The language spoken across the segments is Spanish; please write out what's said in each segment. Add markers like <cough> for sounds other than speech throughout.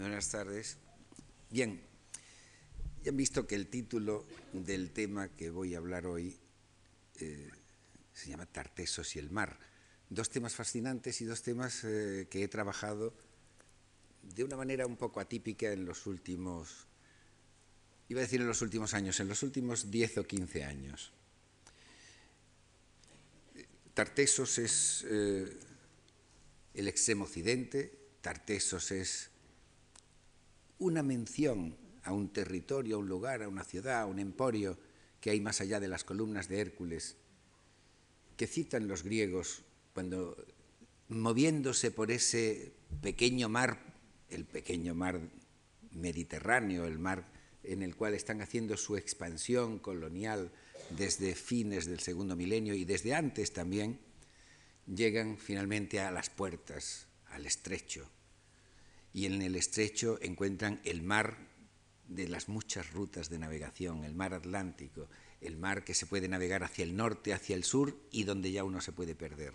Buenas tardes. Bien, ya han visto que el título del tema que voy a hablar hoy eh, se llama Tartesos y el mar. Dos temas fascinantes y dos temas eh, que he trabajado de una manera un poco atípica en los últimos, iba a decir en los últimos años, en los últimos 10 o 15 años. Tartesos es eh, el extremo occidente, Tartesos es una mención a un territorio, a un lugar, a una ciudad, a un emporio que hay más allá de las columnas de Hércules, que citan los griegos cuando moviéndose por ese pequeño mar, el pequeño mar Mediterráneo, el mar en el cual están haciendo su expansión colonial desde fines del segundo milenio y desde antes también, llegan finalmente a las puertas, al estrecho, y en el estrecho encuentran el mar de las muchas rutas de navegación, el mar Atlántico, el mar que se puede navegar hacia el norte, hacia el sur y donde ya uno se puede perder.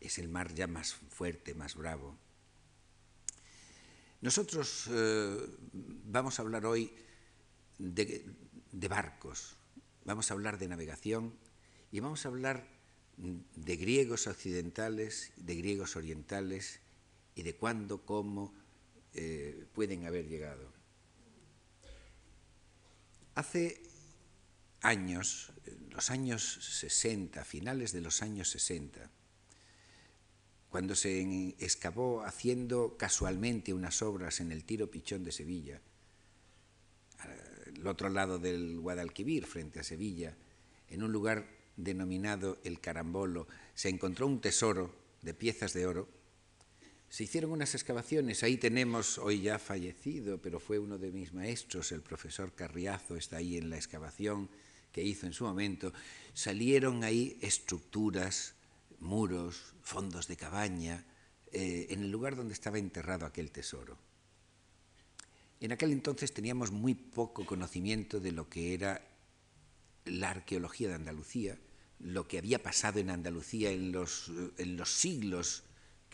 Es el mar ya más fuerte, más bravo. Nosotros eh, vamos a hablar hoy de, de barcos, vamos a hablar de navegación y vamos a hablar de griegos occidentales, de griegos orientales y de cuándo, cómo eh, pueden haber llegado. Hace años, los años 60, finales de los años 60, cuando se excavó haciendo casualmente unas obras en el Tiro Pichón de Sevilla, al otro lado del Guadalquivir, frente a Sevilla, en un lugar denominado el Carambolo, se encontró un tesoro de piezas de oro se hicieron unas excavaciones, ahí tenemos, hoy ya fallecido, pero fue uno de mis maestros, el profesor Carriazo, está ahí en la excavación que hizo en su momento, salieron ahí estructuras, muros, fondos de cabaña, eh, en el lugar donde estaba enterrado aquel tesoro. En aquel entonces teníamos muy poco conocimiento de lo que era la arqueología de Andalucía, lo que había pasado en Andalucía en los, en los siglos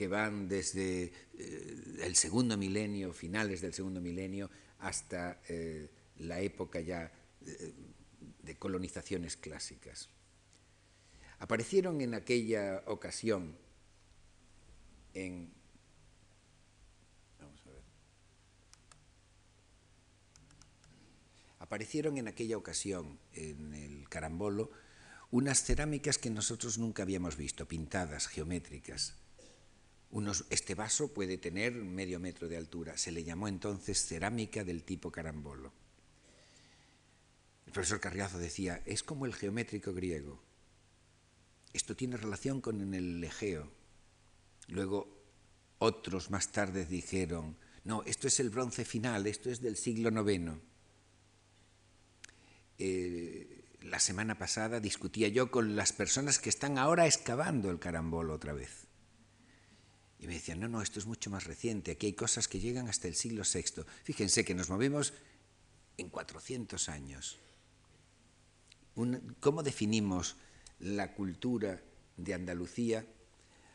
que van desde eh, el segundo milenio, finales del segundo milenio, hasta eh, la época ya eh, de colonizaciones clásicas. Aparecieron en aquella ocasión en... Vamos a ver. Aparecieron en aquella ocasión en el carambolo unas cerámicas que nosotros nunca habíamos visto, pintadas, geométricas, este vaso puede tener medio metro de altura. Se le llamó entonces cerámica del tipo carambolo. El profesor Carriazo decía, es como el geométrico griego. Esto tiene relación con el Egeo. Luego otros más tarde dijeron, no, esto es el bronce final, esto es del siglo IX. Eh, la semana pasada discutía yo con las personas que están ahora excavando el carambolo otra vez. Y me decían, no, no, esto es mucho más reciente, aquí hay cosas que llegan hasta el siglo VI. Fíjense que nos movemos en 400 años. ¿Cómo definimos la cultura de Andalucía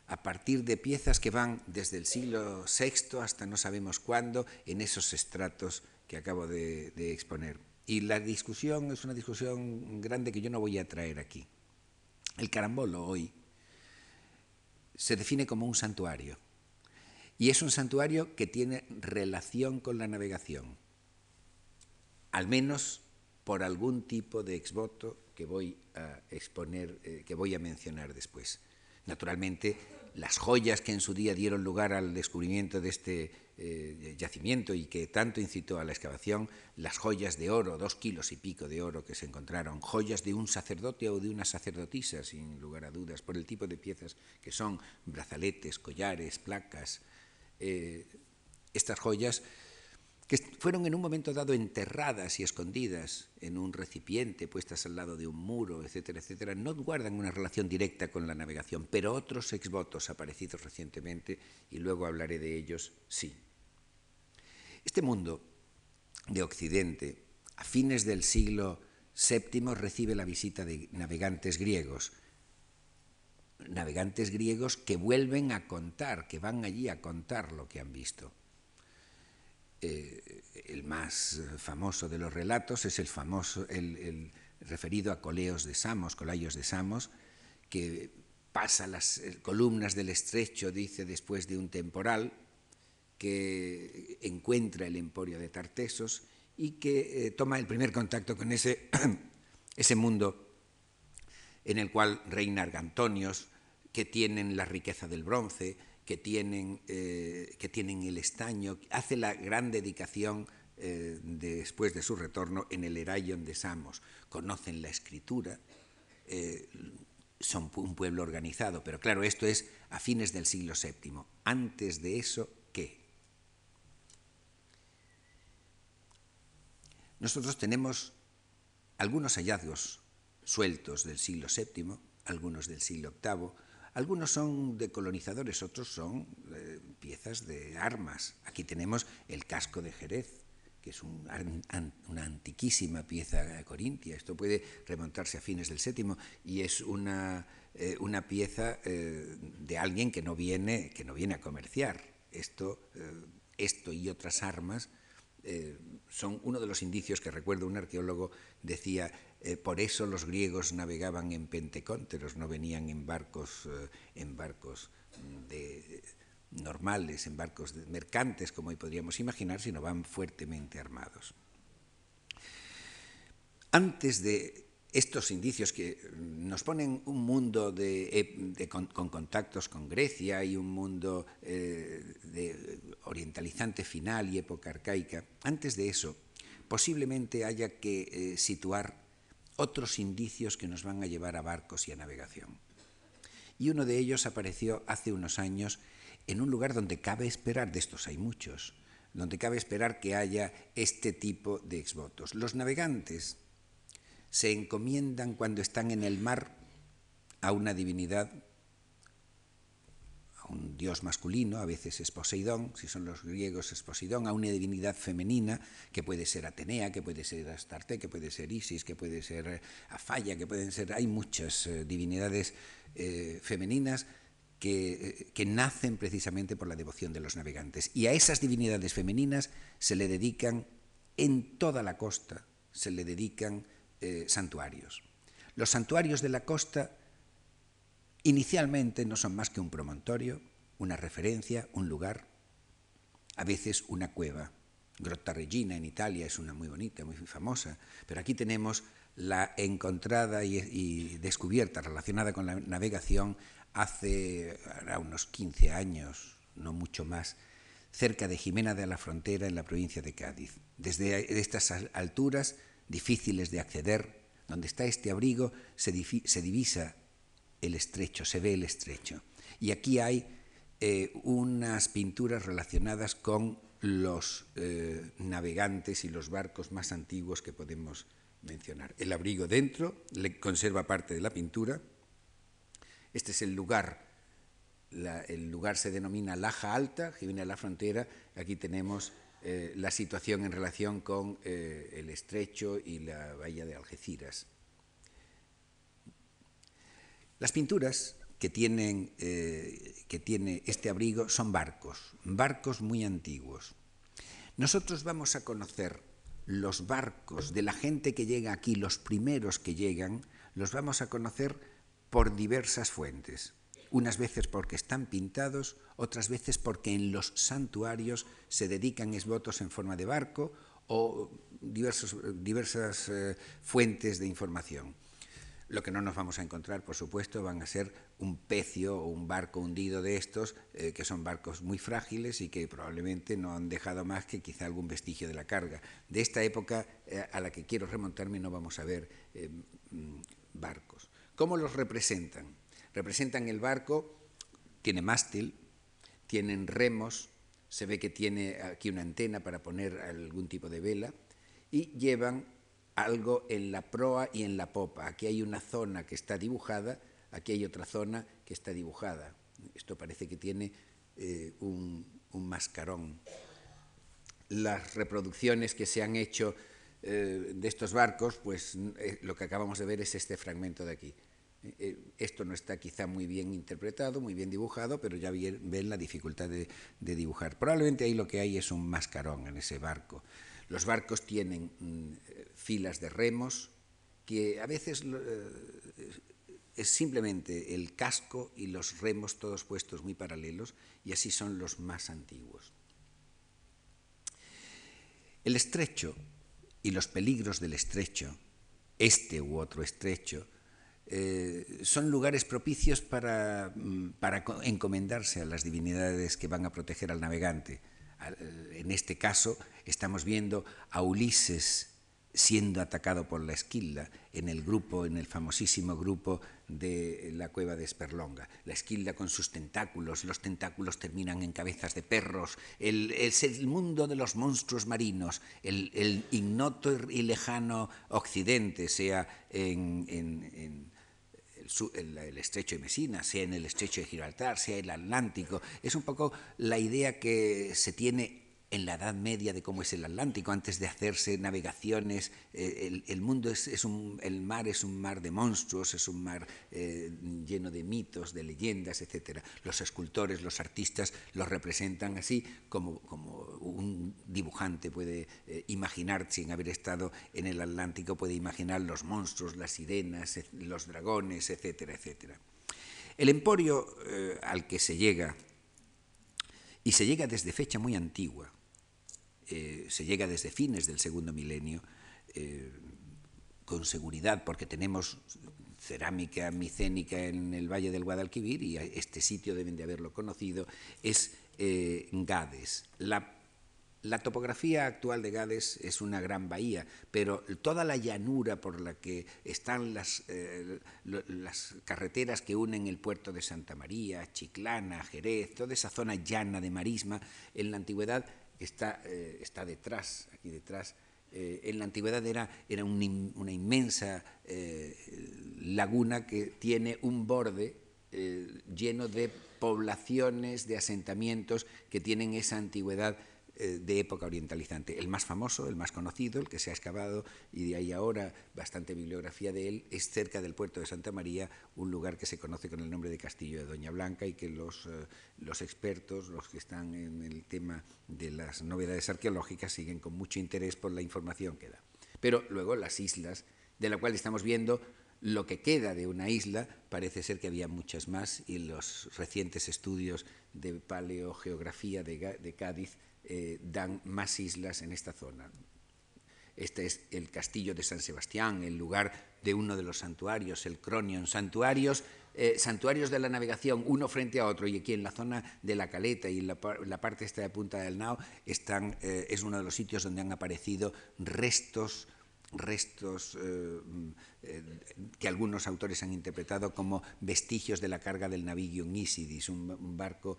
a partir de piezas que van desde el siglo VI hasta no sabemos cuándo en esos estratos que acabo de, de exponer? Y la discusión es una discusión grande que yo no voy a traer aquí. El carambolo hoy se define como un santuario. Y es un santuario que tiene relación con la navegación, al menos por algún tipo de exvoto que voy a exponer, eh, que voy a mencionar después. Naturalmente, las joyas que en su día dieron lugar al descubrimiento de este eh, yacimiento y que tanto incitó a la excavación, las joyas de oro, dos kilos y pico de oro que se encontraron, joyas de un sacerdote o de una sacerdotisa, sin lugar a dudas, por el tipo de piezas que son brazaletes, collares, placas. Eh, estas joyas que fueron en un momento dado enterradas y escondidas en un recipiente, puestas al lado de un muro, etcétera, etcétera, no guardan una relación directa con la navegación, pero otros exvotos aparecidos recientemente, y luego hablaré de ellos, sí. Este mundo de Occidente, a fines del siglo VII, recibe la visita de navegantes griegos, navegantes griegos que vuelven a contar, que van allí a contar lo que han visto Eh, el más famoso de los relatos es el famoso, el, referido a Coleos de Samos, Colayos de Samos, que pasa las eh, columnas del estrecho, dice, después de un temporal, que encuentra el emporio de Tartesos y que eh, toma el primer contacto con ese, <clears throat> ese mundo en el cual reina Argantonios, que tienen la riqueza del bronce, que tienen, eh, que tienen el estaño, hace la gran dedicación eh, después de su retorno en el Erayon de Samos. Conocen la escritura, eh, son un pueblo organizado, pero claro, esto es a fines del siglo VII. Antes de eso, ¿qué? Nosotros tenemos algunos hallazgos sueltos del siglo VII, algunos del siglo VIII, algunos son de colonizadores, otros son eh, piezas de armas. Aquí tenemos el casco de Jerez, que es un, una antiquísima pieza corintia. Esto puede remontarse a fines del séptimo y es una, eh, una pieza eh, de alguien que no viene, que no viene a comerciar. Esto, esto y otras armas son uno de los indicios que recuerdo un arqueólogo decía, eh, por eso los griegos navegaban en pentecónteros, no venían en barcos, eh, en barcos de, normales, en barcos de, mercantes, como hoy podríamos imaginar, sino van fuertemente armados. Antes de estos indicios que nos ponen un mundo de, eh, con, con, contactos con Grecia y un mundo eh, orientalizante final y época arcaica, antes de eso, posiblemente haya que eh, situar otros indicios que nos van a llevar a barcos y a navegación. Y uno de ellos apareció hace unos años en un lugar donde cabe esperar, de estos hay muchos, donde cabe esperar que haya este tipo de exvotos. Los navegantes se encomiendan cuando están en el mar a una divinidad, a un dios masculino, a veces es Poseidón, si son los griegos es Poseidón, a una divinidad femenina, que puede ser Atenea, que puede ser Astarte, que puede ser Isis, que puede ser Afaya, que pueden ser... Hay muchas eh, divinidades eh, femeninas que, eh, que nacen precisamente por la devoción de los navegantes. Y a esas divinidades femeninas se le dedican en toda la costa, se le dedican eh, santuarios. Los santuarios de la costa inicialmente no son más que un promontorio, una referencia, un lugar, a veces una cueva. Grotta Regina en Italia es una muy bonita, muy famosa, pero aquí tenemos la encontrada y, descubierta relacionada con la navegación hace unos 15 años, no mucho más, cerca de Jimena de la Frontera, en la provincia de Cádiz. Desde estas alturas difíciles de acceder, donde está este abrigo, se, se divisa el estrecho, se ve el estrecho. Y aquí hay eh, unas pinturas relacionadas con los eh, navegantes y los barcos más antiguos que podemos mencionar. El abrigo dentro le conserva parte de la pintura. Este es el lugar, el lugar se denomina Laja Alta, que viene a la frontera. Aquí tenemos eh, la situación en relación con eh, el estrecho y la bahía de Algeciras. Las pinturas que, tienen, eh, que tiene este abrigo son barcos, barcos muy antiguos. Nosotros vamos a conocer los barcos de la gente que llega aquí, los primeros que llegan, los vamos a conocer por diversas fuentes unas veces porque están pintados, otras veces porque en los santuarios se dedican esbotos en forma de barco o diversos, diversas eh, fuentes de información. Lo que no nos vamos a encontrar, por supuesto, van a ser un pecio o un barco hundido de estos, eh, que son barcos muy frágiles y que probablemente no han dejado más que quizá algún vestigio de la carga. De esta época eh, a la que quiero remontarme no vamos a ver mm, barcos. ¿Cómo los representan? Representan el barco, tiene mástil, tienen remos, se ve que tiene aquí una antena para poner algún tipo de vela y llevan algo en la proa y en la popa. Aquí hay una zona que está dibujada, aquí hay otra zona que está dibujada. Esto parece que tiene eh, un, mascarón. Las reproducciones que se han hecho eh, de estos barcos, pues eh, lo que acabamos de ver es este fragmento de aquí. Eh, esto no está quizá muy bien interpretado, muy bien dibujado, pero ya ven la dificultad de, dibujar. Probablemente ahí lo que hay es un mascarón en ese barco. Los barcos tienen mm, filas de remos que a veces eh, es simplemente el casco y los remos todos puestos muy paralelos y así son los más antiguos. El estrecho y los peligros del estrecho, este u otro estrecho, eh, son lugares propicios para, mm, para, encomendarse a las divinidades que van a proteger al navegante. En este caso estamos viendo a Ulises siendo atacado por la esquilda en el grupo, en el famosísimo grupo de la cueva de Esperlonga. La esquilda con sus tentáculos, los tentáculos terminan en cabezas de perros, el, es el mundo de los monstruos marinos, el, ignoto y lejano occidente, sea en el, el, estrecho de Mesina, sea en el estrecho de Gibraltar, sea el Atlántico. Es un poco la idea que se tiene en la Edad Media de cómo es el Atlántico, antes de hacerse navegaciones, eh, el, mundo es, un, el mar es un mar de monstruos, es un mar eh, lleno de mitos, de leyendas, etc. Los escultores, los artistas los representan así como, como un dibujante puede eh, imaginar, sin haber estado en el Atlántico, puede imaginar los monstruos, las sirenas, los dragones, etcétera, etcétera. El emporio al que se llega, y se llega desde fecha muy antigua, eh, se llega desde fines del segundo milenio, eh, con seguridad, porque tenemos cerámica micénica en el Valle del Guadalquivir, y este sitio deben de haberlo conocido, es eh, Gades. La, topografía actual de Gades es una gran bahía, pero toda la llanura por la que están las, las carreteras que unen el puerto de Santa María, Chiclana, Jerez, toda esa zona llana de marisma, en la antigüedad está, eh, está detrás, aquí detrás. Eh, en la antigüedad era, era un, una inmensa eh, laguna que tiene un borde lleno de poblaciones, de asentamientos que tienen esa antigüedad de época orientalizante. El más famoso, el más conocido, el que se ha excavado y de ahí ahora bastante bibliografía de él, es cerca del puerto de Santa María, un lugar que se conoce con el nombre de Castillo de Doña Blanca y que los, eh, los expertos, los que están en el tema de las novedades arqueológicas, siguen con mucho interés por la información que da. Pero luego las islas, de la cual estamos viendo lo que queda de una isla, parece ser que había muchas más y los recientes estudios de paleogeografía de, de Cádiz eh, dan más islas en esta zona. Este es el castillo de San Sebastián, el lugar de uno de los santuarios, el Cronion. Santuarios, eh, santuarios de la navegación, uno frente a otro, y aquí en la zona de la caleta y la, la parte esta de Punta del Nao están, eh, es uno de los sitios donde han aparecido restos restos que algunos autores han interpretado como vestigios de la carga del navío Isidis, un, barco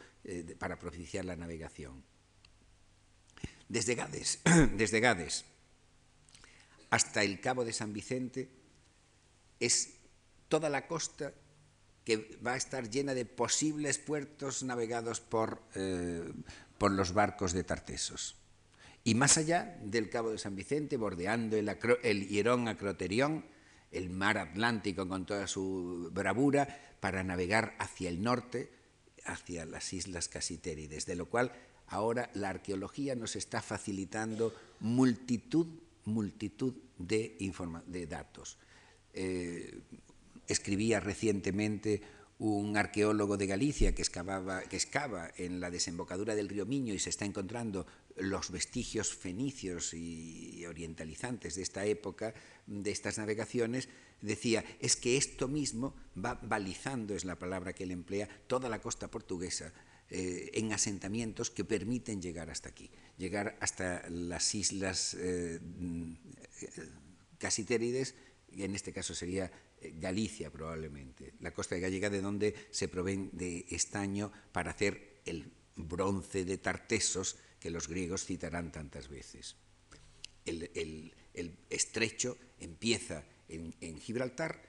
para propiciar la navegación. Desde Gades, <clears throat> desde Gades hasta el Cabo de San Vicente es toda la costa que va a estar llena de posibles puertos navegados por, eh, por los barcos de Tartesos. Y más allá del Cabo de San Vicente, bordeando el, el Hierón Acroterión, el mar Atlántico con toda su bravura, para navegar hacia el norte, hacia las islas Casitérides, de lo cual ahora la arqueología nos está facilitando multitud, multitud de, datos. Eh, escribía recientemente un arqueólogo de Galicia que, excavaba, que excava en la desembocadura del río Miño y se está encontrando los vestigios fenicios y orientalizantes de esta época, de estas navegaciones, decía, es que esto mismo va balizando, es la palabra que él emplea, toda la costa portuguesa eh, en asentamientos que permiten llegar hasta aquí, llegar hasta las islas eh, casitérides, y en este caso sería eh, Galicia probablemente, la costa de gallega de donde se proveen de estaño para hacer el bronce de Tartesos que los griegos citarán tantas veces. El, estrecho empieza en, en Gibraltar,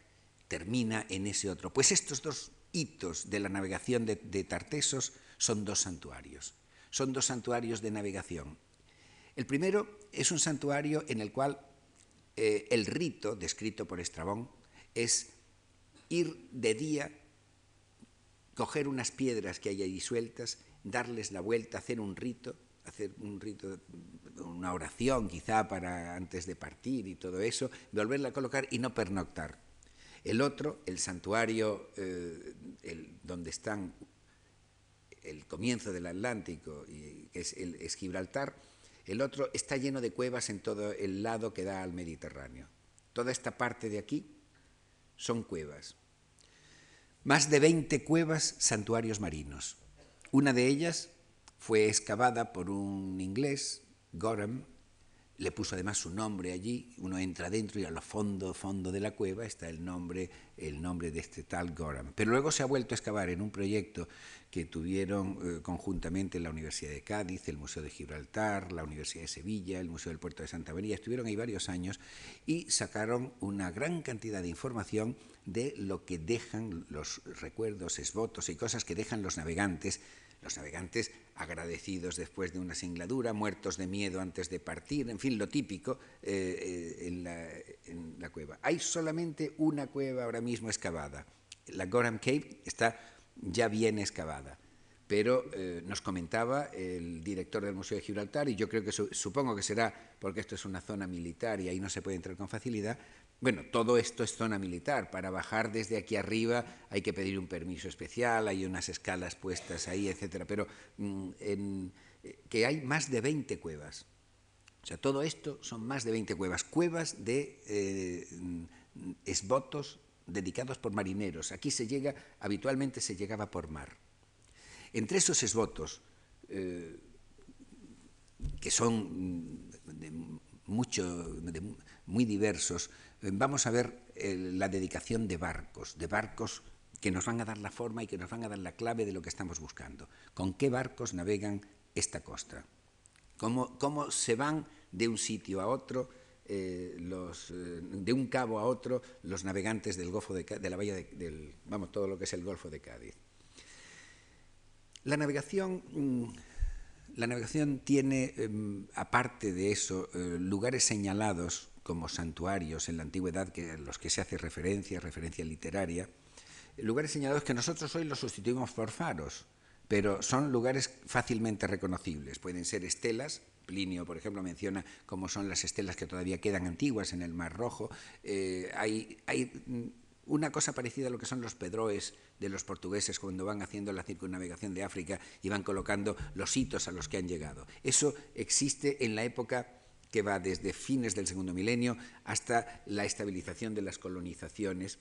termina en ese otro. Pues estos dos hitos de la navegación de, Tartesos son dos santuarios. Son dos santuarios de navegación. El primero es un santuario en el cual eh, el rito, descrito por Estrabón, es ir de día, coger unas piedras que hay ahí sueltas, darles la vuelta, hacer un rito, hacer un rito, una oración quizá para antes de partir y todo eso, volverla a colocar y no pernoctar. El otro, el santuario eh, el, donde están el comienzo del Atlántico, y, que es, es Gibraltar, el otro está lleno de cuevas en todo el lado que da al Mediterráneo. Toda esta parte de aquí son cuevas. Más de 20 cuevas, santuarios marinos. Una de ellas fue excavada por un inglés, Gorham, le puso además su nombre allí, uno entra dentro y a lo fondo, fondo de la cueva está el nombre, el nombre de este tal Gorham. Pero luego se ha vuelto a excavar en un proyecto que tuvieron eh, conjuntamente la Universidad de Cádiz, el Museo de Gibraltar, la Universidad de Sevilla, el Museo del Puerto de Santa María, estuvieron ahí varios años y sacaron una gran cantidad de información de lo que dejan los recuerdos, esvotos y cosas que dejan los navegantes los navegantes agradecidos después de una singladura, muertos de miedo antes de partir, en fin, lo típico eh, eh, en, la, cueva. Hay solamente una cueva ahora mismo excavada. La Gorham Cave está ya bien excavada. Pero eh, nos comentaba el director del Museo de Gibraltar, y yo creo que su, supongo que será porque esto es una zona militar y ahí no se puede entrar con facilidad, bueno, todo esto es zona militar. Para bajar desde aquí arriba hay que pedir un permiso especial, hay unas escalas puestas ahí, etcétera. Pero mm, en, eh, que hay más de 20 cuevas. O sea, todo esto son más de 20 cuevas. Cuevas de eh, esbotos dedicados por marineros. Aquí se llega, habitualmente se llegaba por mar. Entre esos esbotos, eh, que son de mucho, de muy diversos, vamos a ver eh, la dedicación de barcos, de barcos que nos van a dar la forma y que nos van a dar la clave de lo que estamos buscando. ¿Con qué barcos navegan esta costa? ¿Cómo, cómo se van de un sitio a otro, eh, eh, de un cabo a otro, los navegantes del Golfo de, de la bahía de, del, vamos, todo lo que es el Golfo de Cádiz? La navegación, mm, la navegación tiene, eh, aparte de eso, lugares señalados como santuarios en la antigüedad que, a los que se hace referencia, referencia literaria, lugares señalados que nosotros hoy los sustituimos por faros, pero son lugares fácilmente reconocibles. Pueden ser estelas, Plinio, por ejemplo, menciona cómo son las estelas que todavía quedan antiguas en el Mar Rojo. Eh, hay, hay una cosa parecida a lo que son los pedroes de los portugueses cuando van haciendo la circunnavegación de África y van colocando los hitos a los que han llegado. Eso existe en la época que va desde fines del segundo milenio hasta la estabilización de las colonizaciones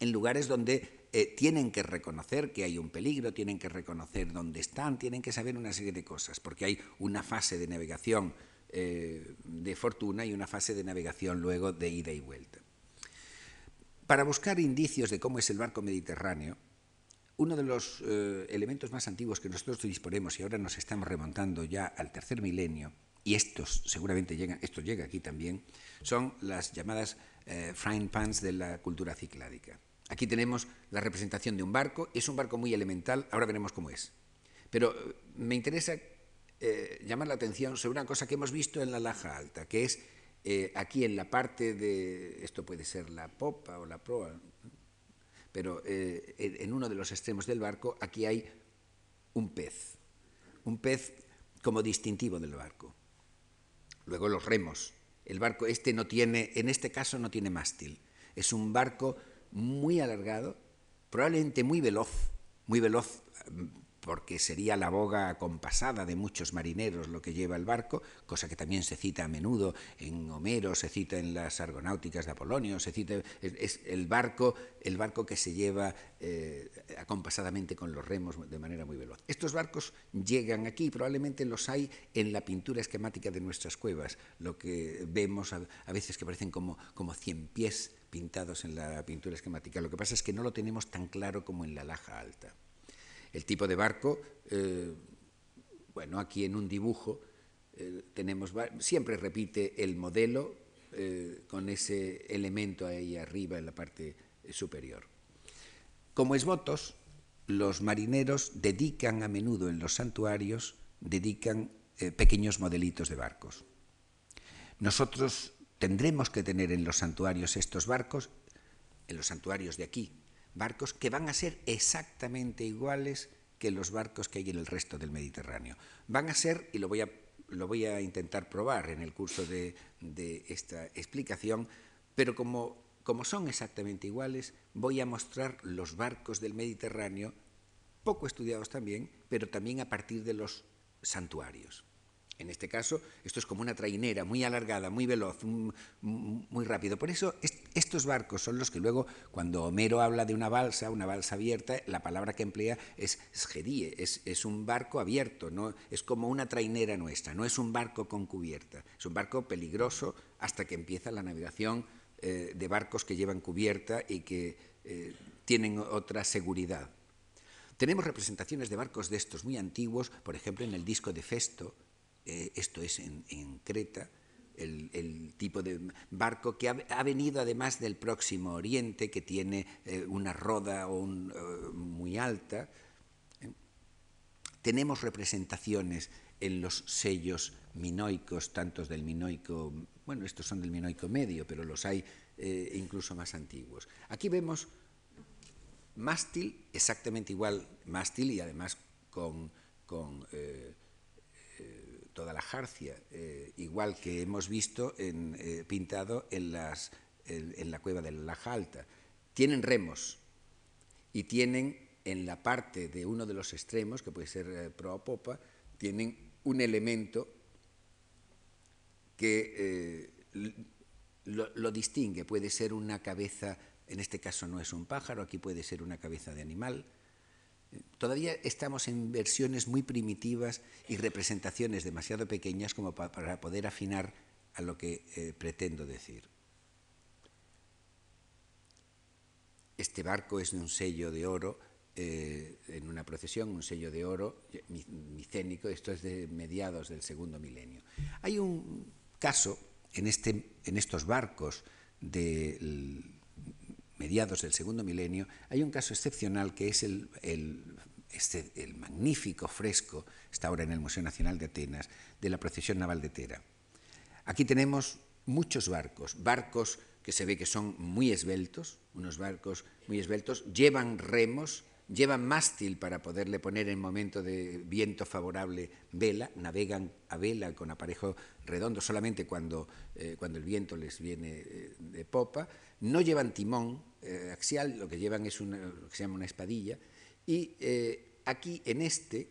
en lugares donde eh, tienen que reconocer que hay un peligro, tienen que reconocer dónde están, tienen que saber una serie de cosas, porque hay una fase de navegación eh, de fortuna y una fase de navegación luego de ida y vuelta. Para buscar indicios de cómo es el barco mediterráneo, uno de los eh, elementos más antiguos que nosotros disponemos y ahora nos estamos remontando ya al tercer milenio y estos seguramente llegan, esto llega aquí también, son las llamadas eh, frying pans de la cultura cicládica. Aquí tenemos la representación de un barco, es un barco muy elemental, ahora veremos cómo es. Pero eh, me interesa eh, llamar la atención sobre una cosa que hemos visto en la laja alta, que es eh, aquí en la parte de, esto puede ser la popa o la proa, pero en uno de los extremos del barco aquí hay un pez, un pez como distintivo del barco. Luego los remos. El barco este no tiene, en este caso no tiene mástil. Es un barco muy alargado, probablemente muy veloz, muy veloz porque sería la boga acompasada de muchos marineros lo que lleva el barco, cosa que también se cita a menudo en Homero, se cita en las argonáuticas de Apolonio, se cita es, el barco, el barco que se lleva eh, acompasadamente con los remos de manera muy veloz. Estos barcos llegan aquí, probablemente los hay en la pintura esquemática de nuestras cuevas, lo que vemos a, a veces que parecen como, como cien pies pintados en la pintura esquemática. Lo que pasa es que no lo tenemos tan claro como en la laja alta. El tipo de barco, eh, bueno, aquí en un dibujo eh, tenemos, siempre repite el modelo eh, con ese elemento ahí arriba en la parte superior. Como esbotos, los marineros dedican a menudo en los santuarios, dedican pequeños modelitos de barcos. Nosotros tendremos que tener en los santuarios estos barcos, en los santuarios de aquí, barcos que van a ser exactamente iguales que los barcos que hay en el resto del Mediterráneo. Van a ser, y lo voy a, lo voy a intentar probar en el curso de, esta explicación, pero como, como son exactamente iguales, voy a mostrar los barcos del Mediterráneo, poco estudiados también, pero también a partir de los santuarios. En este caso, esto es como una trainera muy alargada, muy veloz, muy rápido. Por eso estos barcos son los que luego, cuando Homero habla de una balsa, una balsa abierta, la palabra que emplea es sgedie, es, un barco abierto, ¿no? es como una trainera nuestra, no es un barco con cubierta, es un barco peligroso hasta que empieza la navegación eh, de barcos que llevan cubierta y que eh, tienen otra seguridad. Tenemos representaciones de barcos de estos muy antiguos, por ejemplo, en el disco de Festo, eh, esto es en, en Creta, el, el, tipo de barco que ha, ha, venido además del próximo Oriente, que tiene eh, una roda un, uh, muy alta. Tenemos representaciones en los sellos minoicos, tantos del minoico, bueno, estos son del minoico medio, pero los hay eh, incluso más antiguos. Aquí vemos mástil, exactamente igual mástil y además con, con eh, toda la jarcia, eh, igual que hemos visto eh, pintado en, la cueva de la Laja Alta. Tienen remos y tienen en la parte de uno de los extremos, que puede ser eh, proa o popa, tienen un elemento que lo, lo distingue. Puede ser una cabeza, en este caso no es un pájaro, aquí puede ser una cabeza de animal, Todavía estamos en versiones muy primitivas y representaciones demasiado pequeñas como pa para poder afinar a lo que eh, pretendo decir. Este barco es un sello de oro, eh, en una procesión, un sello de oro micénico, esto es de mediados del segundo milenio. Hay un caso en, este, en estos barcos del mediados del segundo milenio, hay un caso excepcional que es este, el magnífico fresco, está ahora en el Museo Nacional de Atenas, de la procesión naval de Tera. Aquí tenemos muchos barcos, barcos que se ve que son muy esbeltos, unos barcos muy esbeltos, llevan remos, llevan mástil para poderle poner en momento de viento favorable vela, navegan a vela con aparejo redondo solamente cuando, eh, cuando el viento les viene eh, de popa, no llevan timón eh, axial, lo que llevan es una, lo que se llama una espadilla, y eh, aquí en este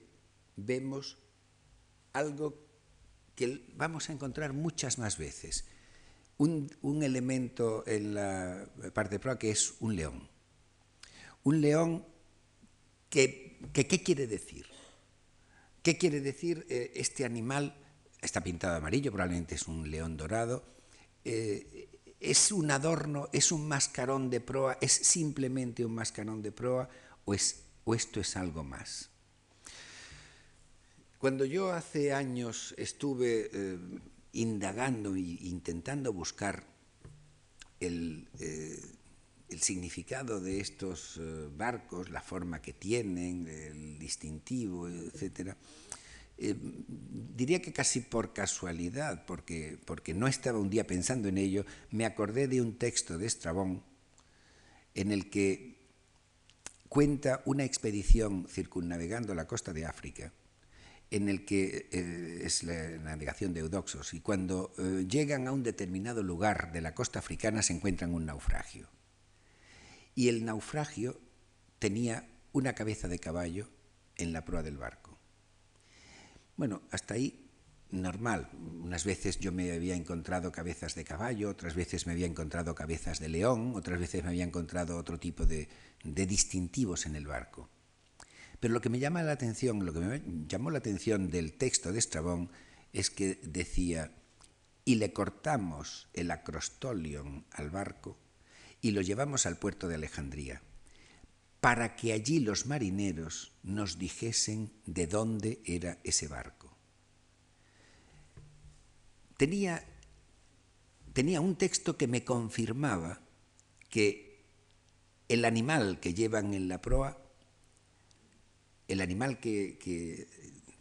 vemos algo que vamos a encontrar muchas más veces. Un, elemento en la parte de proa que es un león. Un león que, ¿qué quiere decir? ¿Qué quiere decir eh, este animal? Está pintado de amarillo, probablemente es un león dorado. ¿Es un adorno, es un mascarón de proa, es simplemente un mascarón de proa o, es, o esto es algo más? Cuando yo hace años estuve eh, indagando e intentando buscar el, eh, el, significado de estos eh, barcos, la forma que tienen, el distintivo, etcétera, eh, diría que casi por casualidad, porque, porque no estaba un día pensando en ello, me acordé de un texto de Estrabón en el que cuenta una expedición circunnavegando la costa de África, en el que eh, es la navegación de Eudoxos, y cuando eh, llegan a un determinado lugar de la costa africana se encuentran un naufragio. Y el naufragio tenía una cabeza de caballo en la proa del barco. Bueno, hasta ahí normal. Unas veces yo me había encontrado cabezas de caballo, otras veces me había encontrado cabezas de león, otras veces me había encontrado otro tipo de, distintivos en el barco. Pero lo que me llama la atención, lo que me llamó la atención del texto de Estrabón es que decía, y le cortamos el acrostolion al barco y lo llevamos al puerto de Alejandría para que allí los marineros nos dijesen de dónde era ese barco. Tenía, tenía un texto que me confirmaba que el animal que llevan en la proa, el animal que, que,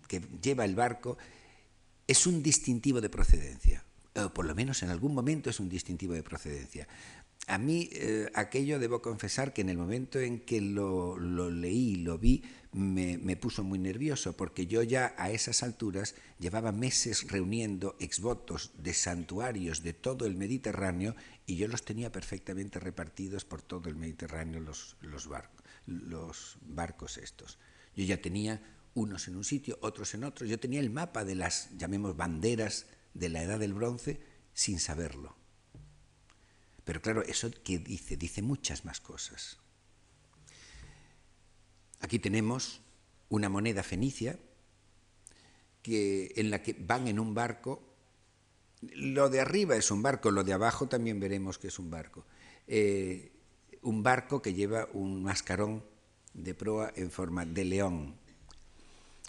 que lleva el barco, es un distintivo de procedencia. o por lo menos en algún momento es un distintivo de procedencia. A mí eh, aquello debo confesar que en el momento en que lo, lo leí, lo vi, me, puso muy nervioso, porque yo ya a esas alturas llevaba meses reuniendo exvotos de santuarios de todo el Mediterráneo y yo los tenía perfectamente repartidos por todo el Mediterráneo los, los, los barcos estos. Yo ya tenía unos en un sitio, otros en otro. Yo tenía el mapa de las, llamemos, banderas de la Edad del Bronce sin saberlo. Pero claro, eso que dice, dice muchas más cosas. Aquí tenemos una moneda fenicia que, en la que van en un barco. Lo de arriba es un barco, lo de abajo también veremos que es un barco. Eh, un barco que lleva un mascarón de proa en forma de león.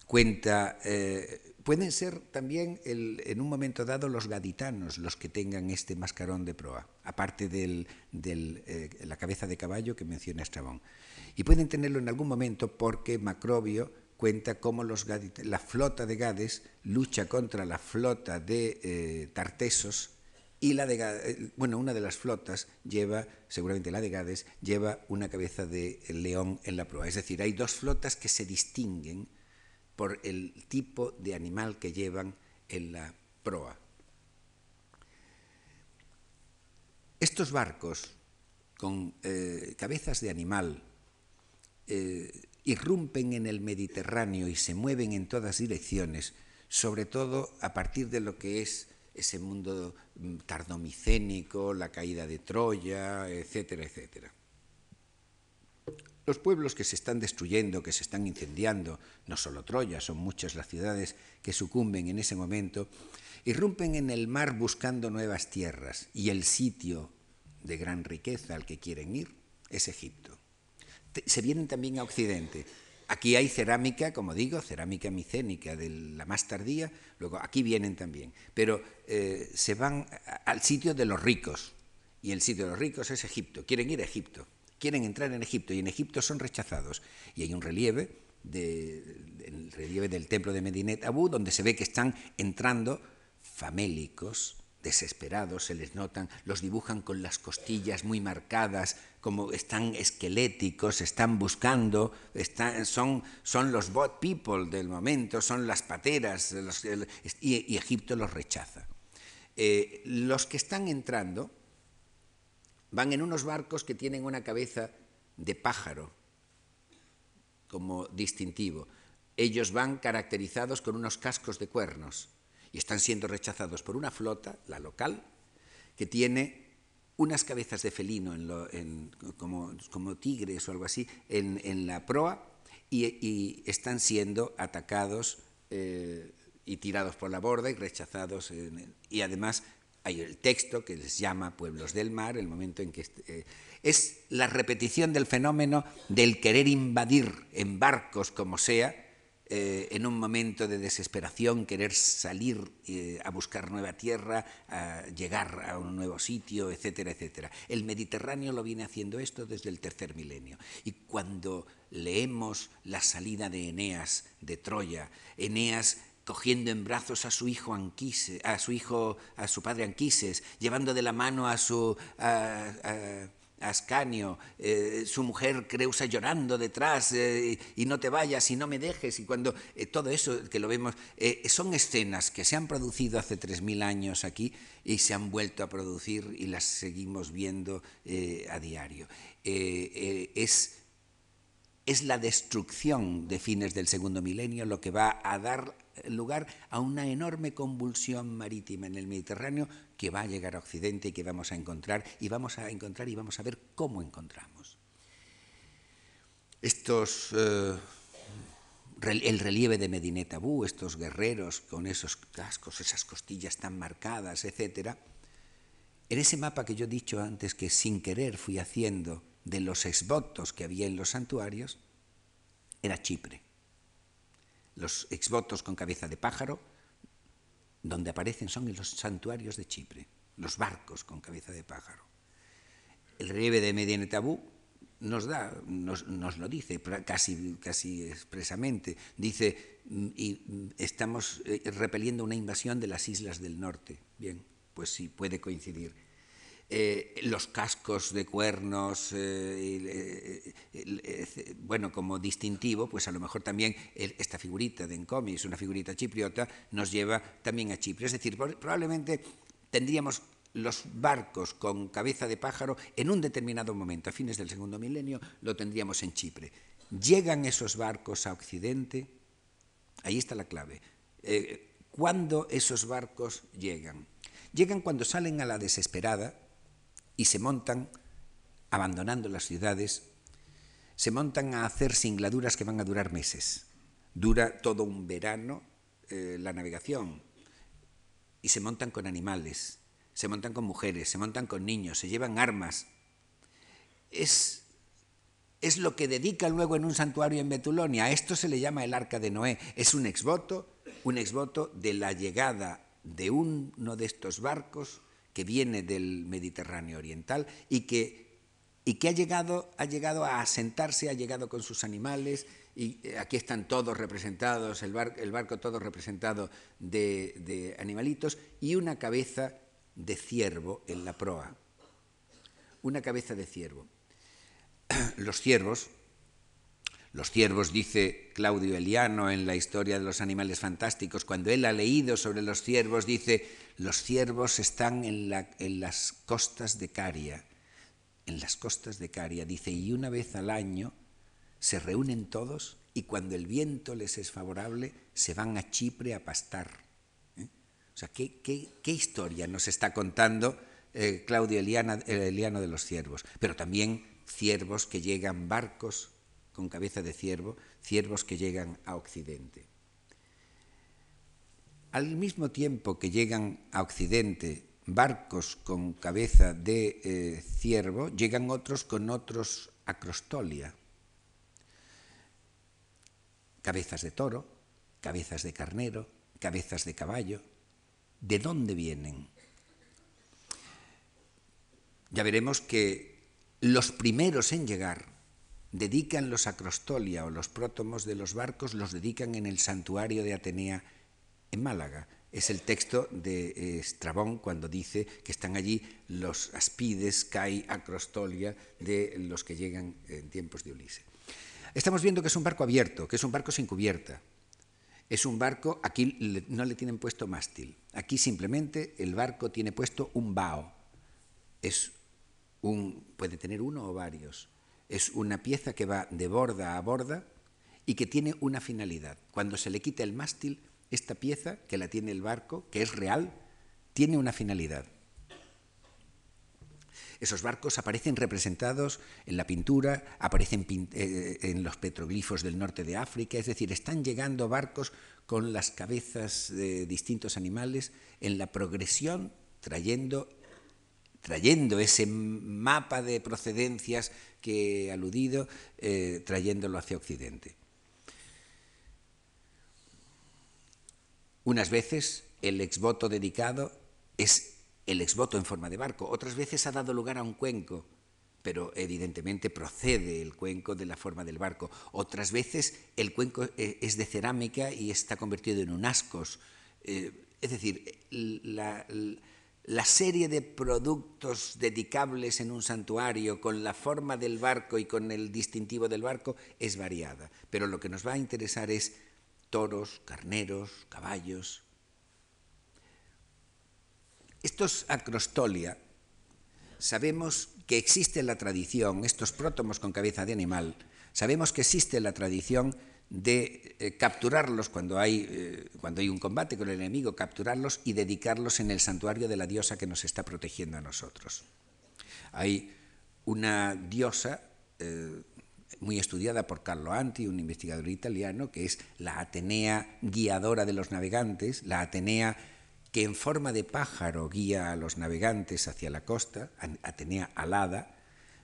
Cuenta eh, Pueden ser también el, en un momento dado los gaditanos los que tengan este mascarón de proa, aparte de eh, la cabeza de caballo que menciona Estrabón. Y pueden tenerlo en algún momento porque Macrobio cuenta cómo la flota de Gades lucha contra la flota de eh, Tartesos y la de eh, bueno, una de las flotas lleva, seguramente la de Gades, lleva una cabeza de león en la proa. Es decir, hay dos flotas que se distinguen por el tipo de animal que llevan en la proa. Estos barcos con eh, cabezas de animal eh, irrumpen en el Mediterráneo y se mueven en todas direcciones, sobre todo a partir de lo que es ese mundo mm, tardomicénico, la caída de Troya, etcétera, etcétera. Los pueblos que se están destruyendo, que se están incendiando, no solo Troya, son muchas las ciudades que sucumben en ese momento, irrumpen en el mar buscando nuevas tierras y el sitio de gran riqueza al que quieren ir es Egipto. Se vienen también a Occidente. Aquí hay cerámica, como digo, cerámica micénica de la más tardía, luego aquí vienen también, pero eh, se van al sitio de los ricos y el sitio de los ricos es Egipto, quieren ir a Egipto quieren entrar en Egipto y en Egipto son rechazados. Y hay un relieve, de, el relieve del templo de Medinet Abu, donde se ve que están entrando famélicos, desesperados, se les notan, los dibujan con las costillas muy marcadas, como están esqueléticos, están buscando, son, los bot people del momento, son las pateras, y, Egipto los rechaza. Eh, los que están entrando, Van en unos barcos que tienen una cabeza de pájaro como distintivo. Ellos van caracterizados con unos cascos de cuernos y están siendo rechazados por una flota, la local, que tiene unas cabezas de felino en como, tigres o algo así en, la proa y, están siendo atacados eh, y tirados por la borda y rechazados. y además hay el texto que les llama pueblos del mar, el momento en que eh, es la repetición del fenómeno del querer invadir en barcos como sea, eh, en un momento de desesperación, querer salir eh, a buscar nueva tierra, a llegar a un nuevo sitio, etcétera, etcétera. El Mediterráneo lo viene haciendo esto desde el tercer milenio. Y cuando leemos la salida de Eneas de Troya, Eneas cogiendo en brazos a su hijo Anquises, a su hijo, a su padre Anquises, llevando de la mano a su a, Ascanio, eh, su mujer Creusa llorando detrás, eh, y no te vayas y no me dejes, y cuando eh, todo eso que lo vemos, son escenas que se han producido hace 3.000 años aquí y se han vuelto a producir y las seguimos viendo a diario. es es la destrucción de fines del segundo milenio lo que va a dar lugar a una enorme convulsión marítima en el Mediterráneo que va a llegar a Occidente y que vamos a encontrar y vamos a encontrar y vamos a ver cómo encontramos. Estos eh, el relieve de Medinet Abu, estos guerreros con esos cascos, esas costillas tan marcadas, etcétera, en ese mapa que yo he dicho antes que sin querer fui haciendo de los exvotos que había en los santuarios era Chipre. Los exvotos con cabeza de pájaro, donde aparecen son en los santuarios de Chipre, los barcos con cabeza de pájaro. El relieve de Medienetabú nos da, nos, nos, lo dice casi, casi expresamente. Dice, y estamos eh, repeliendo una invasión de las islas del norte. Bien, pues sí, puede coincidir. Eh, los cascos de cuernos, eh, eh, bueno, como distintivo, pues a lo mejor también esta figurita de Encomi, es una figurita chipriota, nos lleva también a Chipre. Es decir, probablemente tendríamos los barcos con cabeza de pájaro en un determinado momento, a fines del segundo milenio, lo tendríamos en Chipre. Llegan esos barcos a Occidente, ahí está la clave. ¿Cuándo esos barcos llegan? Llegan cuando salen a la desesperada y se montan, abandonando las ciudades, se montan a hacer singladuras que van a durar meses. Dura todo un verano eh, la navegación y se montan con animales, se montan con mujeres, se montan con niños, se llevan armas. Es, es lo que dedica luego en un santuario en Betulonia. A esto se le llama el arca de Noé. Es un exvoto, un exvoto de la llegada de uno de estos barcos que viene del Mediterráneo Oriental y que, y que ha, llegado, ha llegado a asentarse, ha llegado con sus animales, y eh, aquí están todos representados, el, el barco todo representado de animalitos, y una cabeza de ciervo en la proa. Una cabeza de ciervo. <clears throat> Los ciervos, los ciervos, dice Claudio Eliano en la historia de los animales fantásticos, cuando él ha leído sobre los ciervos, dice, los ciervos están en, las costas de Caria, en las costas de Caria, dice, y una vez al año se reúnen todos y cuando el viento les es favorable se van a Chipre a pastar. ¿eh? O sea, ¿qué, historia nos está contando eh, Claudio Eliano de los ciervos? Pero también ciervos que llegan barcos con cabeza de ciervo, ciervos que llegan a Occidente. Al mismo tiempo que llegan a Occidente barcos con cabeza de eh, ciervo, llegan otros con otros acrostolia. Cabezas de toro, cabezas de carnero, cabezas de caballo. ¿De dónde vienen? Ya veremos que los primeros en llegar dedican los acrostolia o los prótomos de los barcos, los dedican en el santuario de Atenea en Málaga. Es el texto de Estrabón cuando dice que están allí los aspides, kai, acrostolia de los que llegan en tiempos de Ulises. Estamos viendo que es un barco abierto, que es un barco sin cubierta. Es un barco, aquí no le tienen puesto mástil. Aquí simplemente el barco tiene puesto un bao. Es un, puede tener uno o varios es una pieza que va de borda a borda y que tiene una finalidad. Cuando se le quita el mástil, esta pieza, que la tiene el barco, que es real, tiene una finalidad. Esos barcos aparecen representados en la pintura, aparecen eh, en los petroglifos del norte de África, es decir, están llegando barcos con las cabezas de distintos animales en la progresión, trayendo, trayendo ese mapa de procedencias que he aludido, eh, trayéndolo hacia Occidente. Unas veces el exvoto dedicado es el exvoto en forma de barco, otras veces ha dado lugar a un cuenco, pero evidentemente procede el cuenco de la forma del barco. Otras veces el cuenco eh, es de cerámica y está convertido en un ascos. Eh, es decir, la, la serie de productos dedicables en un santuario con la forma del barco y con el distintivo del barco es variada, pero lo que nos va a interesar es toros, carneros, caballos. Estos acrostolia, sabemos que existe la tradición, estos prótomos con cabeza de animal, sabemos que existe la tradición de eh, capturarlos cuando hay, eh, cuando hay un combate con el enemigo, capturarlos y dedicarlos en el santuario de la diosa que nos está protegiendo a nosotros. Hay una diosa eh, muy estudiada por Carlo Anti, un investigador italiano, que es la Atenea guiadora de los navegantes, la Atenea que en forma de pájaro guía a los navegantes hacia la costa, Atenea alada,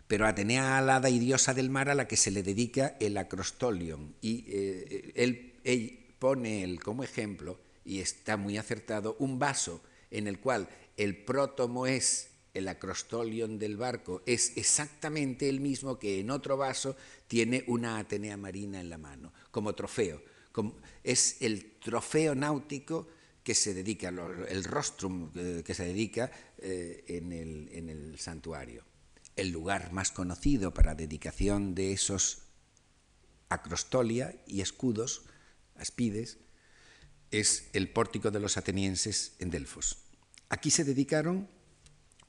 pero Atenea alada y diosa del mar a la que se le dedica el acrostolion. Y eh, él, pone como ejemplo, y está muy acertado, un vaso en el cual el prótomo es el acrostolion del barco, es exactamente el mismo que en otro vaso tiene una Atenea marina en la mano, como trofeo. es el trofeo náutico que se dedica, el rostrum eh, que se dedica eh, en, el, en el santuario. El lugar más conocido para dedicación de esos acrostolia y escudos, aspides, es el pórtico de los atenienses en Delfos. Aquí se dedicaron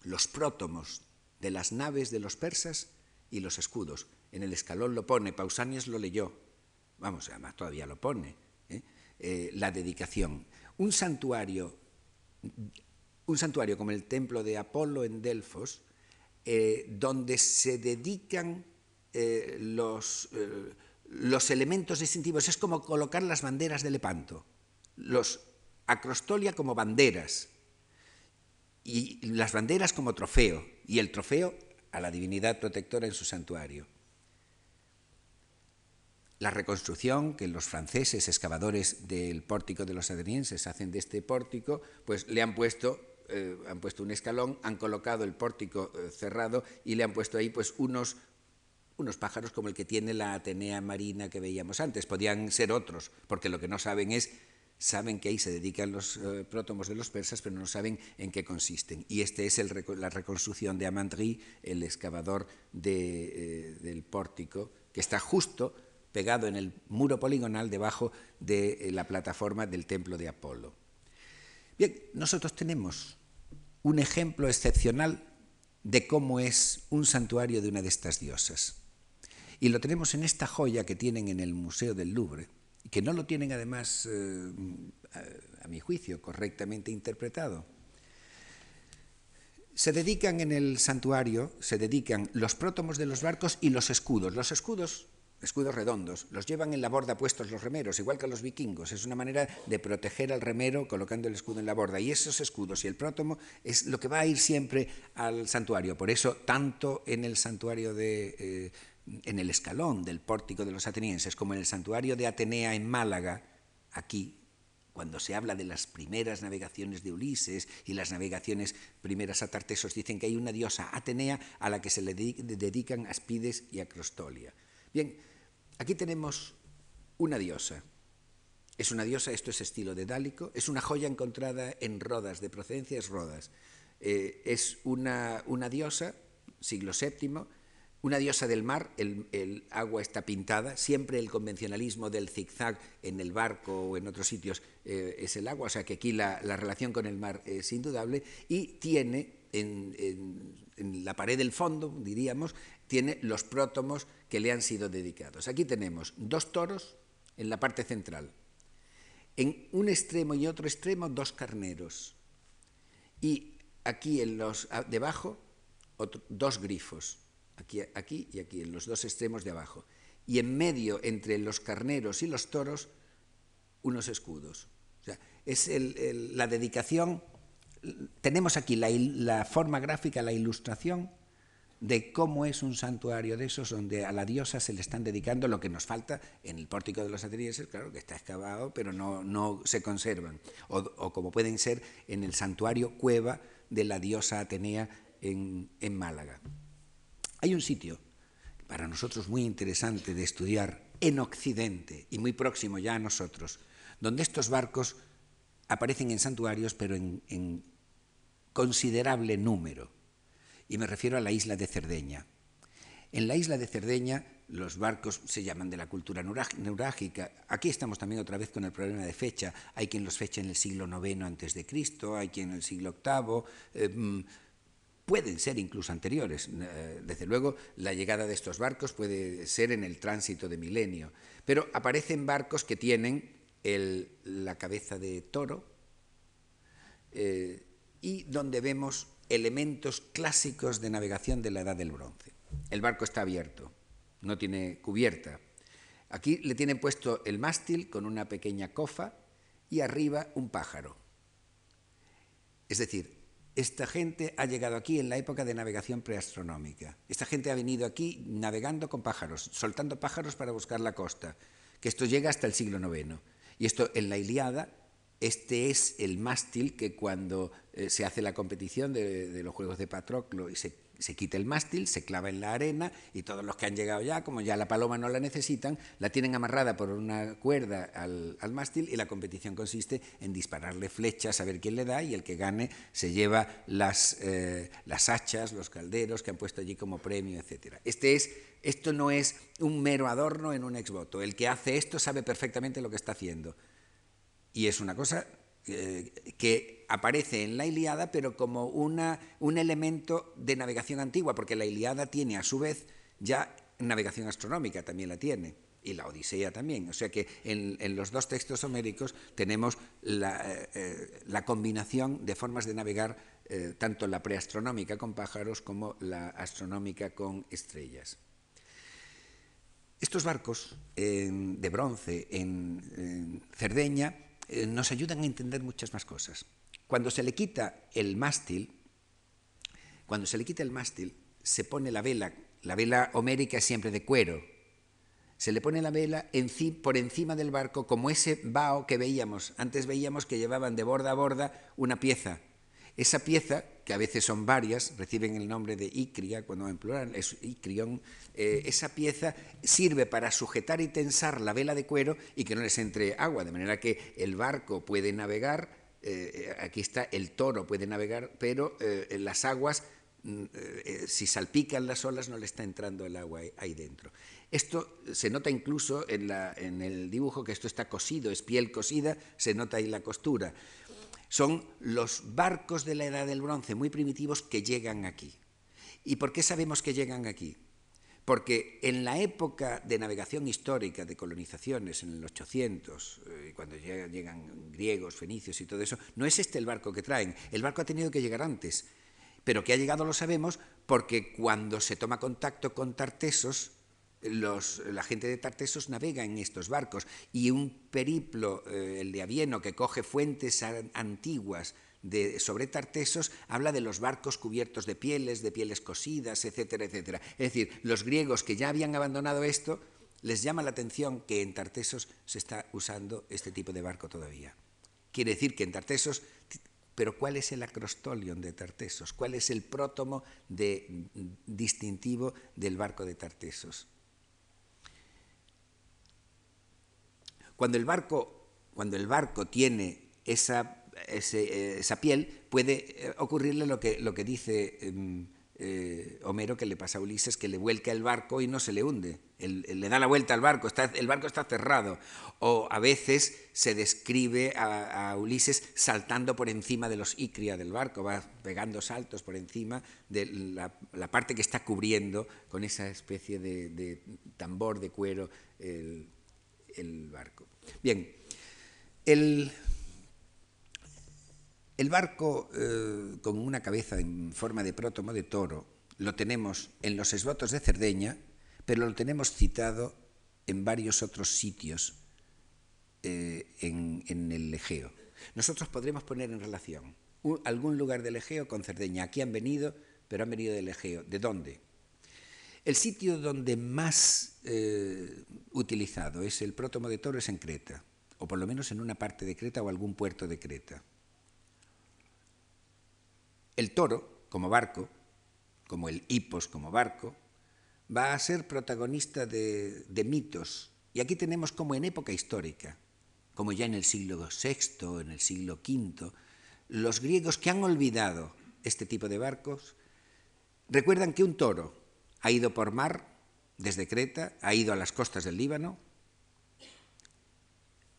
los prótomos de las naves de los persas y los escudos. En el escalón lo pone, Pausanias lo leyó, vamos, además todavía lo pone, ¿eh? Eh, la dedicación. Un santuario, un santuario como el templo de Apolo en Delfos, eh, donde se dedican los, los elementos distintivos, es como colocar las banderas de Lepanto, los acrostolia como banderas, y las banderas como trofeo, y el trofeo a la divinidad protectora en su santuario. La reconstrucción que los franceses excavadores del pórtico de los atenienses hacen de este pórtico, pues le han puesto, eh, han puesto un escalón, han colocado el pórtico eh, cerrado y le han puesto ahí pues unos, unos pájaros como el que tiene la Atenea marina que veíamos antes. Podían ser otros, porque lo que no saben es saben que ahí se dedican los eh, prótomos de los persas, pero no saben en qué consisten. Y esta es la reconstrucción de Amandri, el excavador eh, del pórtico, que está justo pegado en el muro poligonal debajo de eh, la plataforma del templo de Apolo. Bien, nosotros tenemos un ejemplo excepcional de cómo es un santuario de una de estas diosas. Y lo tenemos en esta joya que tienen en el Museo del Louvre, que no lo tienen además, eh, a, mi juicio, correctamente interpretado. Se dedican en el santuario, se dedican los prótomos de los barcos y los escudos. Los escudos, escudos redondos, los llevan en la borda puestos los remeros, igual que los vikingos. Es una manera de proteger al remero colocando el escudo en la borda. Y esos escudos y el prótomo es lo que va a ir siempre al santuario. Por eso, tanto en el santuario de, eh, en el escalón del pórtico de los atenienses, como en el santuario de Atenea en Málaga, aquí, cuando se habla de las primeras navegaciones de Ulises y las navegaciones primeras a Tartesos, dicen que hay una diosa Atenea a la que se le dedican Aspides y Acrostolia. Bien, aquí tenemos una diosa. Es una diosa, esto es estilo de Dálico, es una joya encontrada en Rodas, de procedencia es Rodas. Eh, es una, una diosa, siglo VII, una diosa del mar, el, agua está pintada, siempre el convencionalismo del zigzag en el barco o en otros sitios eh, es el agua, o sea que aquí la, relación con el mar es indudable y tiene en, la pared del fondo, diríamos, tiene los prótomos que le han sido dedicados. Aquí tenemos dos toros en la parte central, en un extremo y otro extremo dos carneros. Y aquí en los debajo dos grifos aquí, aquí y aquí, en los dos extremos de abajo. Y en medio, entre los carneros y los toros, unos escudos. O sea, es la dedicación, tenemos aquí la, forma gráfica, la ilustración de cómo es un santuario de esos donde a la diosa se le están dedicando lo que nos falta en el pórtico de los atenienses, claro que está excavado, pero no, no se conservan. O, o, como pueden ser en el santuario cueva de la diosa Atenea en, en Málaga. Hay un sitio para nosotros muy interesante de estudiar en Occidente y muy próximo ya a nosotros, donde estos barcos aparecen en santuarios, pero en, considerable número. Y me refiero a la isla de Cerdeña. En la isla de Cerdeña los barcos se llaman de la cultura neurágica. Aquí estamos también otra vez con el problema de fecha. Hay quien los fecha en el siglo IX antes de Cristo, hay quien en el siglo VIII pueden ser incluso anteriores. Eh, desde luego, la llegada de estos barcos puede ser en el tránsito de milenio, pero aparecen barcos que tienen la cabeza de toro eh, y donde vemos elementos clásicos de navegación de la Edad del Bronce. El barco está abierto, no tiene cubierta. Aquí le tienen puesto el mástil con una pequeña cofa y arriba un pájaro. Es decir, esta gente ha llegado aquí en la época de navegación preastronómica. Esta gente ha venido aquí navegando con pájaros, soltando pájaros para buscar la costa, que esto llega hasta el siglo IX. Y esto en la Iliada Este es el mástil que cuando eh, se hace la competición de, de, los Juegos de Patroclo y se se quita el mástil, se clava en la arena y todos los que han llegado ya, como ya la paloma no la necesitan, la tienen amarrada por una cuerda al, mástil y la competición consiste en dispararle flechas a ver quién le da y el que gane se lleva las, eh, las hachas, los calderos que han puesto allí como premio, etc. Este es, esto no es un mero adorno en un exvoto. El que hace esto sabe perfectamente lo que está haciendo. Y es una cosa eh, que aparece en la Iliada, pero como una, un elemento de navegación antigua, porque la Iliada tiene a su vez ya navegación astronómica, también la tiene, y la Odisea también. O sea que en, los dos textos homéricos tenemos la, eh, la, combinación de formas de navegar, eh, tanto la preastronómica con pájaros como la astronómica con estrellas. Estos barcos de bronce en Cerdeña eh, nos ayudan a entender muchas más cosas. Cuando se le quita el mástil, cuando se le quita el mástil, se pone la vela, la vela homérica siempre de cuero, se le pone la vela por encima del barco como ese bao que veíamos. Antes veíamos que llevaban de borda a borda una pieza. Esa pieza, que a veces son varias, reciben el nombre de icria, cuando en plural es icrión, eh, esa pieza sirve para sujetar y tensar la vela de cuero y que no les entre agua, de manera que el barco puede navegar, eh, aquí está, el toro puede navegar, pero eh, las aguas, mm, si salpican las olas, no le está entrando el agua ahí, dentro. Esto se nota incluso en, la, en el dibujo que esto está cosido, es piel cosida, se nota ahí la costura. Son los barcos de la Edad del Bronce muy primitivos que llegan aquí. ¿Y por qué sabemos que llegan aquí? Porque en la época de navegación histórica, de colonizaciones, en el 800, eh, cuando llegan griegos, fenicios y todo eso, no es este el barco que traen. El barco ha tenido que llegar antes. Pero que ha llegado lo sabemos porque cuando se toma contacto con Tartesos, los, la gente de Tartesos navega en estos barcos y un periplo, eh, el de Avieno, que coge fuentes antiguas sobre Tartesos, habla de los barcos cubiertos de pieles, de pieles cosidas, etcétera, etcétera. Es decir, los griegos que ya habían abandonado esto, les llama la atención que en Tartesos se está usando este tipo de barco todavía. Quiere decir que en Tartesos, pero ¿cuál es el acrostolion de Tartesos? ¿Cuál es el prótomo de, distintivo del barco de Tartesos? Cuando el barco, cuando el barco tiene esa, esa piel, puede eh, ocurrirle lo que, lo que dice eh, eh, Homero que le pasa a Ulises, que le vuelca el barco y no se le hunde. Le da la vuelta al barco, está, el barco está cerrado. O a veces se describe a, Ulises saltando por encima de los icria del barco, va pegando saltos por encima de la, parte que está cubriendo con esa especie de, de tambor de cuero el, el barco. Bien, el, el barco eh, con una cabeza en forma de prótomo de toro lo tenemos en los esbotos de Cerdeña, pero lo tenemos citado en varios otros sitios eh, en, el Egeo. Nosotros podremos poner en relación algún lugar del Egeo con Cerdeña. Aquí han venido, pero han venido del Egeo. ¿De dónde? El sitio donde más eh, utilizado es el prótomo de toro es en Creta, o por lo menos en una parte de Creta o algún puerto de Creta. El toro, como barco, como el hipos como barco, va a ser protagonista de, mitos. Y aquí tenemos como en época histórica, como ya en el siglo VI, en el siglo V, los griegos que han olvidado este tipo de barcos, recuerdan que un toro ha ido por mar desde Creta, ha ido a las costas del Líbano,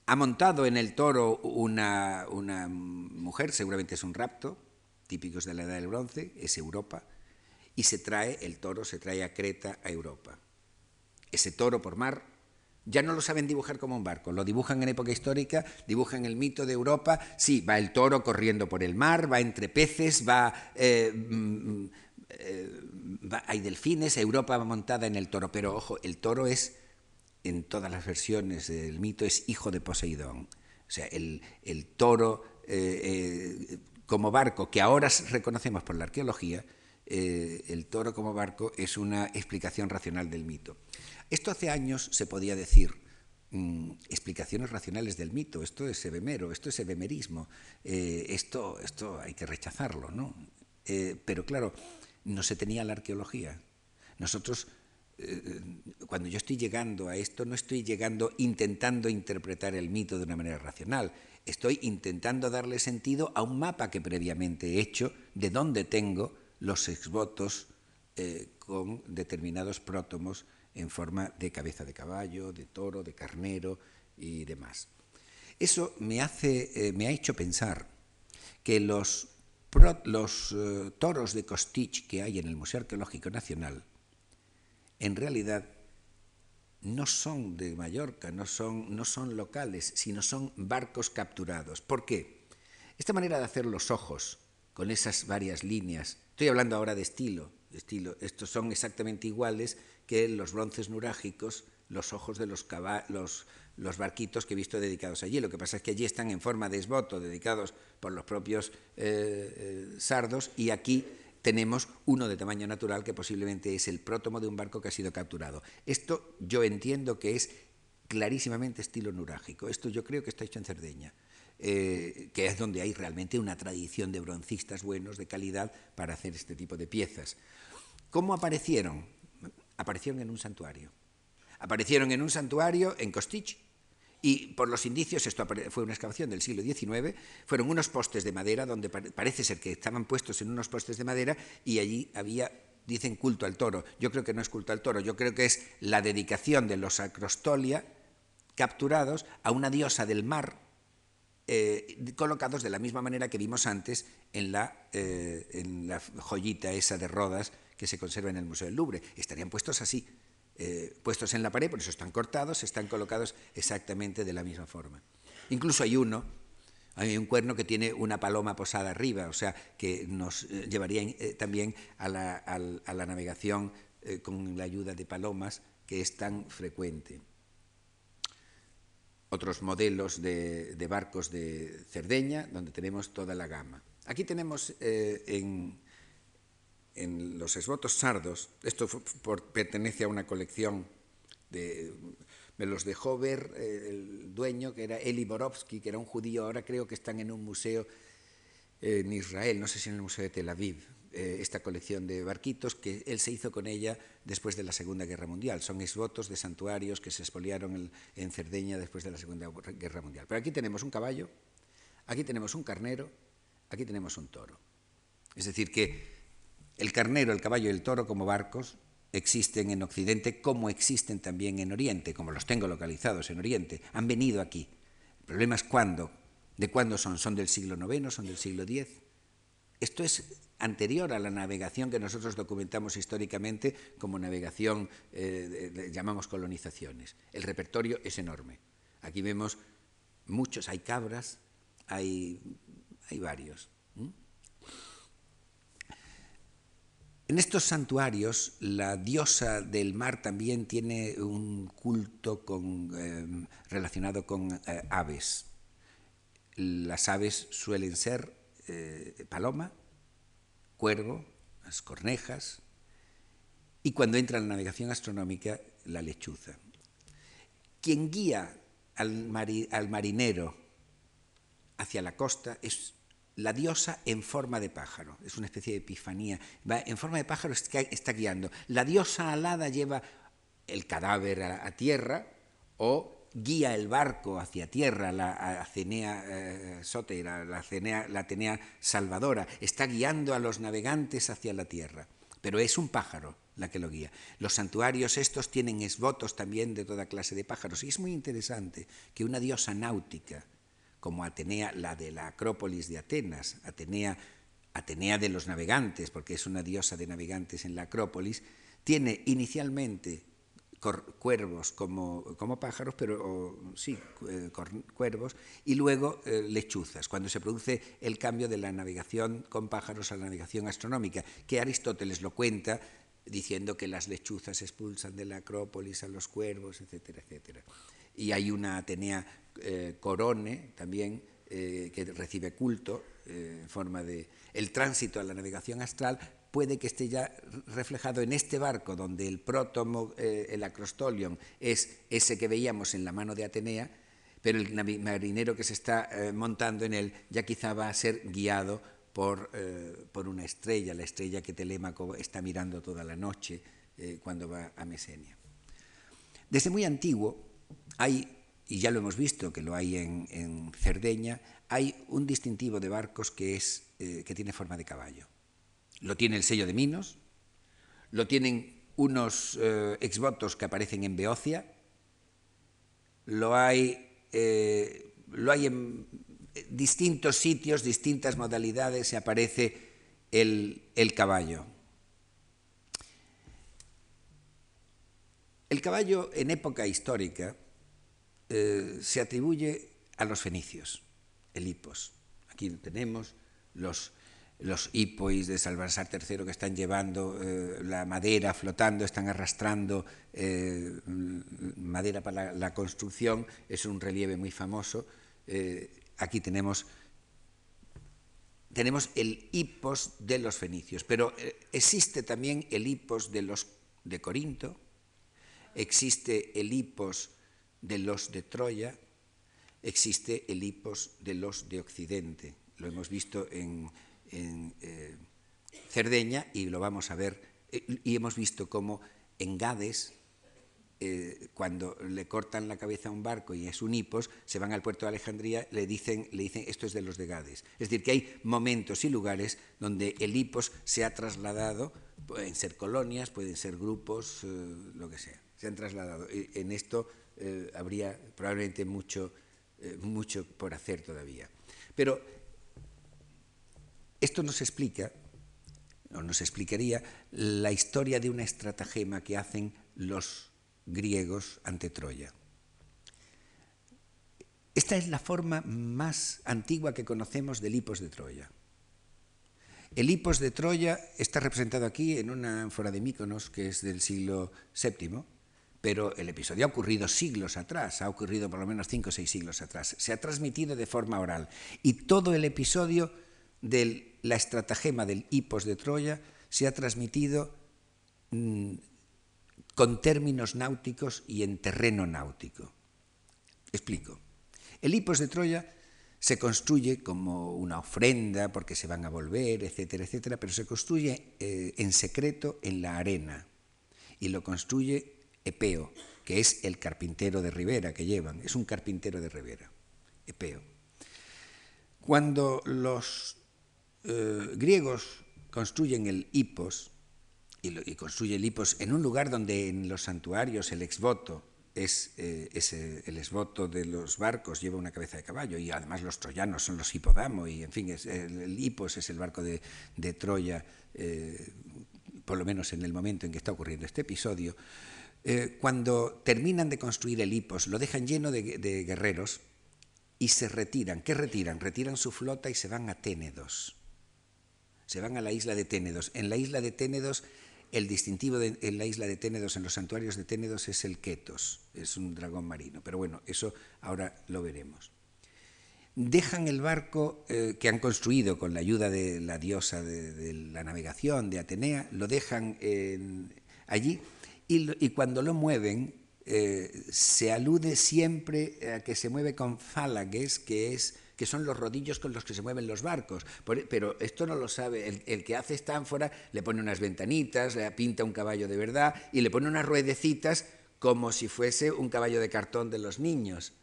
ha montado en el toro una, una mujer, seguramente es un rapto, típicos de la Edad del Bronce, es Europa, y se trae, el toro se trae a Creta, a Europa. Ese toro por mar ya no lo saben dibujar como un barco, lo dibujan en época histórica, dibujan el mito de Europa, sí, va el toro corriendo por el mar, va entre peces, va eh, mm, eh, hay delfines, Europa montada en el toro, pero ojo, el toro es, en todas las versiones del mito, es hijo de Poseidón. O sea, el, el toro eh, eh, como barco, que ahora reconocemos por la arqueología, el toro como barco es una explicación racional del mito. Esto hace años se podía decir, mm, explicaciones racionales del mito. Esto es ebemero, esto es ebemerismo. Eh, esto, esto hay que rechazarlo, ¿no? Pero claro, no se tenía la arqueología. Nosotros eh, cuando yo estoy llegando a esto, no estoy llegando intentando interpretar el mito de una manera racional, estoy intentando darle sentido a un mapa que previamente he hecho de dónde tengo los exvotos eh, con determinados prótomos en forma de cabeza de caballo, de toro, de carnero y demás. Eso me, hace, eh, me ha hecho pensar que los, los toros de Costich que hay en el Museo Arqueológico Nacional en realidad no son de Mallorca, no son, no son locales, sino son barcos capturados. ¿Por qué? Esta manera de hacer los ojos con esas varias líneas, estoy hablando ahora de estilo, de estilo estos son exactamente iguales que los bronces nurágicos, los ojos de los, los, barquitos que he visto dedicados allí. Lo que pasa es que allí están en forma de esboto, dedicados por los propios eh, eh, sardos, y aquí tenemos uno de tamaño natural que posiblemente es el prótomo de un barco que ha sido capturado. Esto yo entiendo que es clarísimamente estilo nurágico. Esto yo creo que está hecho en Cerdeña, eh, que es donde hay realmente una tradición de broncistas buenos, de calidad, para hacer este tipo de piezas. ¿Cómo aparecieron? Aparecieron en un santuario. Aparecieron en un santuario en Costich, y por los indicios, esto fue una excavación del siglo XIX, fueron unos postes de madera donde parece ser que estaban puestos en unos postes de madera y allí había, dicen, culto al toro. Yo creo que no es culto al toro, yo creo que es la dedicación de los acrostolia capturados a una diosa del mar, eh, colocados de la misma manera que vimos antes en la, eh, en la joyita esa de Rodas que se conserva en el Museo del Louvre. Estarían puestos así, eh, puestos en la pared, por eso están cortados, están colocados exactamente de la misma forma. Incluso hay uno, hay un cuerno que tiene una paloma posada arriba, o sea, que nos eh, llevaría eh, también a la, navegación con la ayuda de palomas, que es tan frecuente. Otros modelos de, de barcos de Cerdeña, donde tenemos toda la gama. Aquí tenemos en, en los esvotos sardos, esto pertenece a una colección de, me los dejó ver eh, el dueño, que era Eli Borovsky, que era un judío, ahora creo que están en un museo en Israel, no sé si en el Museo de Tel Aviv, eh, esta colección de barquitos que él se hizo con ella después de la Segunda Guerra Mundial. Son esvotos de santuarios que se expoliaron en Cerdeña después de la Segunda Guerra Mundial. Pero aquí tenemos un caballo, aquí tenemos un carnero, aquí tenemos un toro. Es decir, que el carnero, el caballo y el toro como barcos existen en Occidente como existen también en Oriente, como los tengo localizados en Oriente. Han venido aquí. El problema es cuándo. ¿De cuándo son? ¿Son del siglo IX? ¿Son del siglo X? Esto es anterior a la navegación que nosotros documentamos históricamente como navegación, eh, llamamos colonizaciones. El repertorio es enorme. Aquí vemos muchos, hay cabras, hay, hay varios. En estos santuarios, la diosa del mar también tiene un culto em, relacionado con eh, aves. Las aves suelen ser eh, paloma, cuervo, las cornejas, y cuando entra en la navegación astronómica, la lechuza. Quien guía al, al marinero hacia la costa es la diosa en forma de pájaro, es una especie de epifanía, en forma de pájaro está, guiando. La diosa alada lleva el cadáver a, tierra o guía el barco hacia tierra, la Atenea eh, Sotera, la Atenea, la Atenea Salvadora, está guiando a los navegantes hacia la tierra, pero es un pájaro la que lo guía. Los santuarios estos tienen esvotos también de toda clase de pájaros. Y es muy interesante que una diosa náutica, como Atenea, la de la Acrópolis de Atenas, Atenea, Atenea de los navegantes, porque es una diosa de navegantes en la Acrópolis, tiene inicialmente cuervos como, como pájaros, pero sí, eh, cuervos, y luego eh, lechuzas, cuando se produce el cambio de la navegación con pájaros a la navegación astronómica, que Aristóteles lo cuenta diciendo que las lechuzas expulsan de la Acrópolis a los cuervos, etcétera, etcétera. Y hay una Atenea eh, Corone también, eh, que recibe culto eh, en forma de el tránsito a la navegación astral, puede que esté ya reflejado en este barco donde el prótomo, el acrostolion, es ese que veíamos en la mano de Atenea, pero el marinero que se está montando en él ya quizá va a ser guiado por, por una estrella, la estrella que Telémaco está mirando toda la noche cuando va a Mesenia. Desde muy antiguo hay, y ya lo hemos visto que lo hay en, Cerdeña, hay un distintivo de barcos que, es, que tiene forma de caballo. Lo tiene el sello de Minos, lo tienen unos eh, exvotos que aparecen en Beocia, lo hay, eh, lo hay en distintos sitios, distintas modalidades, se aparece el, el caballo. El caballo en época histórica eh, se atribuye a los fenicios, el hipos. Aquí tenemos los los hipois de Salvasar III que están llevando eh, la madera flotando, están arrastrando eh, madera para la, construcción, es un relieve muy famoso. Aquí tenemos, tenemos el hipos de los fenicios, pero existe también el hipos de los de Corinto, existe el hipos de los de Troya, existe el hipos de los de Occidente. Lo hemos visto en eh, Cerdeña y lo vamos a ver, y hemos visto cómo en Gades, eh, cuando le cortan la cabeza a un barco y es un hipos, se van al puerto de Alejandría, le dicen, le dicen esto es de los de Gades. Es decir, que hay momentos y lugares donde el hipos se ha trasladado, pueden ser colonias, pueden ser grupos, eh, lo que sea, se han trasladado. En esto eh, habría probablemente mucho, eh, mucho por hacer todavía. Pero esto nos explica, o nos explicaría, la historia de una estratagema que hacen los griegos ante Troya. Esta es la forma más antigua que conocemos del hipos de Troya. El hipos de Troya está representado aquí en una ánfora de Míconos que es del siglo VII, pero el episodio ha ocurrido siglos atrás, ha ocurrido por lo menos cinco o seis siglos atrás. Se ha transmitido de forma oral y todo el episodio del la estratagema del hipos de Troya se ha transmitido mmm, con términos náuticos y en terreno náutico. Explico. El hipos de Troya se construye como una ofrenda porque se van a volver, etcétera, etcétera, pero se construye eh, en secreto en la arena y lo construye Epeo, que es el carpintero de Rivera que llevan, es un carpintero de Rivera, Epeo. Cuando los eh, griegos construyen el hipos, y, construye el hipos en un lugar donde en los santuarios el exvoto es, eh, el exvoto de los barcos, lleva una cabeza de caballo, y además los troyanos son los hipodamo, y en fin, el, el, hipos es el barco de, de Troya, eh, por lo menos en el momento en que está ocurriendo este episodio. Eh, cuando terminan de construir el hipos, lo dejan lleno de, guerreros y se retiran. ¿Qué retiran? Retiran su flota y se van a Ténedos se van a la isla de Ténedos. En la isla de Ténedos, el distintivo de, en la isla de Ténedos, en los santuarios de Ténedos, es el Ketos, es un dragón marino. Pero bueno, eso ahora lo veremos. Dejan el barco eh, que han construido con la ayuda de la diosa de, la navegación, de Atenea, lo dejan allí y, cuando lo mueven eh, se alude siempre a que se mueve con fálages, que es que son los rodillos con los que se mueven los barcos. Pero esto no lo sabe. El, que hace esta ánfora le pone unas ventanitas, le pinta un caballo de verdad y le pone unas ruedecitas como si fuese un caballo de cartón de los niños.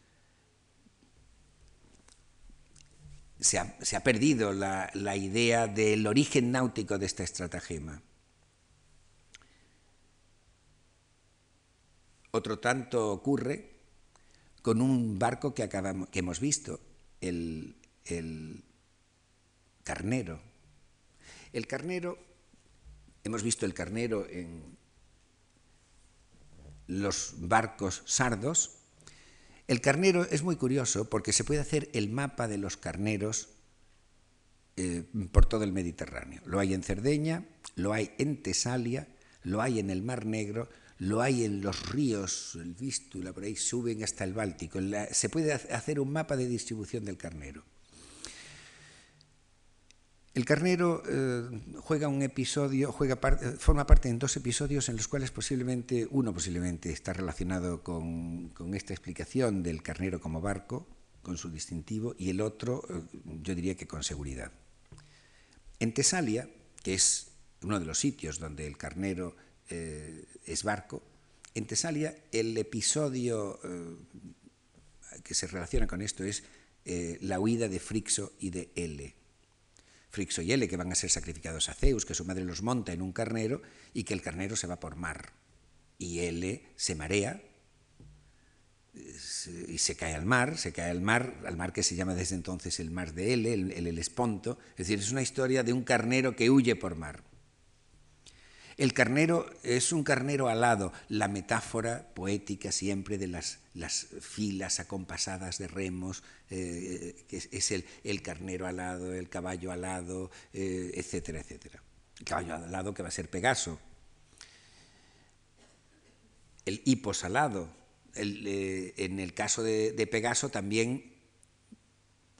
Se ha, se ha perdido la, la idea del origen náutico de esta estratagema. Otro tanto ocurre con un barco que, acabamos, que hemos visto, el, el carnero. El carnero, hemos visto el carnero en los barcos sardos. El carnero es muy curioso porque se puede hacer el mapa de los carneros eh, por todo el Mediterráneo. Lo hay en Cerdeña, lo hay en Tesalia, lo hay en el Mar Negro, lo hay en los ríos, el Vístula, por ahí suben hasta el Báltico. Se puede hacer un mapa de distribución del carnero. El carnero eh, juega un episodio, juega eh, forma parte en dos episodios en los cuales posiblemente, uno posiblemente está relacionado con, esta explicación del carnero como barco, con su distintivo, y el otro, eh, yo diría que con seguridad. En Tesalia, que es uno de los sitios donde el carnero es barco, en Tesalia el episodio que se relaciona con esto es la huida de Frixo y de Ele. Frixo y Ele, que van a ser sacrificados a Zeus, que su madre los monta en un carnero y que el carnero se va por mar. Y Ele se marea y se cae al mar, se cae al mar, al mar que se llama desde entonces el mar de Ele, el, el Helesponto. Es decir, es una historia de un carnero que huye por mar. El carnero es un carnero alado, la metáfora poética siempre de las, filas acompasadas de remos, eh, que es, el, carnero alado, el caballo alado, eh, etcétera, etcétera. El caballo alado que va a ser Pegaso. El hipos alado. Eh, en el caso de, de Pegaso también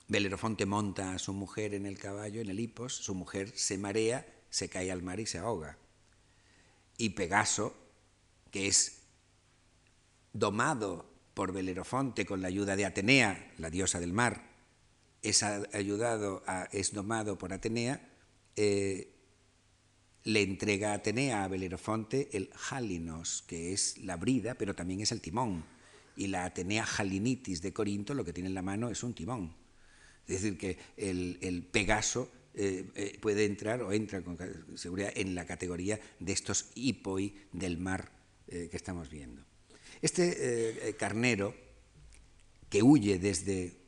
Belerofonte monta a su mujer en el caballo, en el hipos, su mujer se marea, se cae al mar y se ahoga y Pegaso, que es domado por Belerofonte con la ayuda de Atenea, la diosa del mar, es, ayudado es domado por Atenea, eh, le entrega a Atenea a Belerofonte el Jalinos, que es la brida, pero también es el timón. Y la Atenea Jalinitis de Corinto lo que tiene en la mano es un timón. Es decir, que el, el Pegaso eh, eh, puede entrar o entra con seguridad en la categoría de estos hipoi del mar eh, que estamos viendo. Este carnero que huye desde,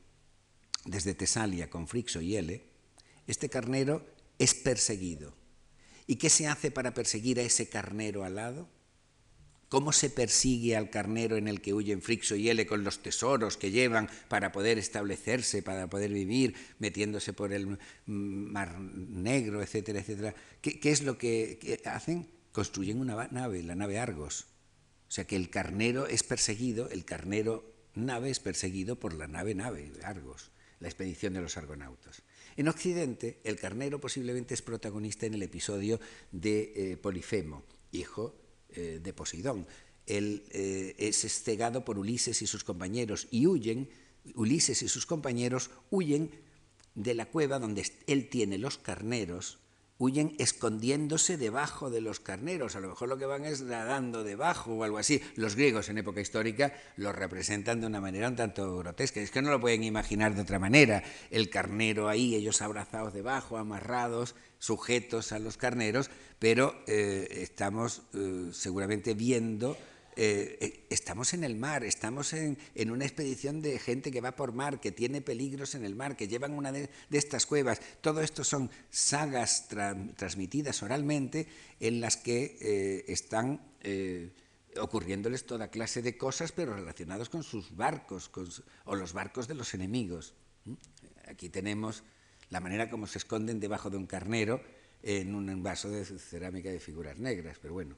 desde Tesalia con Frixo y Ele, este carnero es perseguido. ¿Y qué se hace para perseguir a ese carnero alado? ¿Cómo se persigue al carnero en el que huyen Frixo y Ele con los tesoros que llevan para poder establecerse, para poder vivir, metiéndose por el mar negro, etcétera, etcétera? ¿Qué, es lo que, hacen? Construyen una nave, la nave Argos. O sea que el carnero es perseguido, el carnero nave es perseguido por la nave nave, Argos, la expedición de los argonautas. En Occidente, el carnero posiblemente es protagonista en el episodio de eh, Polifemo, hijo eh, de Poseidón. Él eh, es cegado por Ulises y sus compañeros y huyen, Ulises y sus compañeros huyen de la cueva donde él tiene los carneros, huyen escondiéndose debajo de los carneros, a lo mejor lo que van es nadando debajo o algo así. Los griegos en época histórica lo representan de una manera un tanto grotesca, es que no lo pueden imaginar de otra manera, el carnero ahí, ellos abrazados debajo, amarrados, sujetos a los carneros, pero eh, estamos eh, seguramente viendo, eh, estamos en el mar, estamos en, una expedición de gente que va por mar, que tiene peligros en el mar, que llevan una de, estas cuevas. Todo esto son sagas transmitidas oralmente en las que están ocurriéndoles toda clase de cosas, pero relacionados con sus barcos o los barcos de los enemigos. Aquí tenemos la manera como se esconden debajo de un carnero en un vaso de cerámica de figuras negras, pero bueno.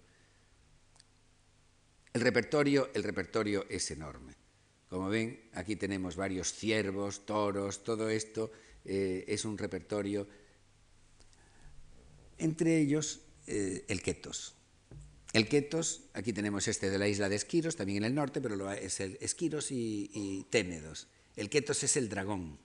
El repertorio, el repertorio es enorme. Como ven, aquí tenemos varios ciervos, toros, todo esto eh, es un repertorio. Entre ellos, eh, el quetos. El quetos, aquí tenemos este de la isla de Esquiros, también en el norte, pero es el Esquiros y, y Ténedos. El quetos es el dragón,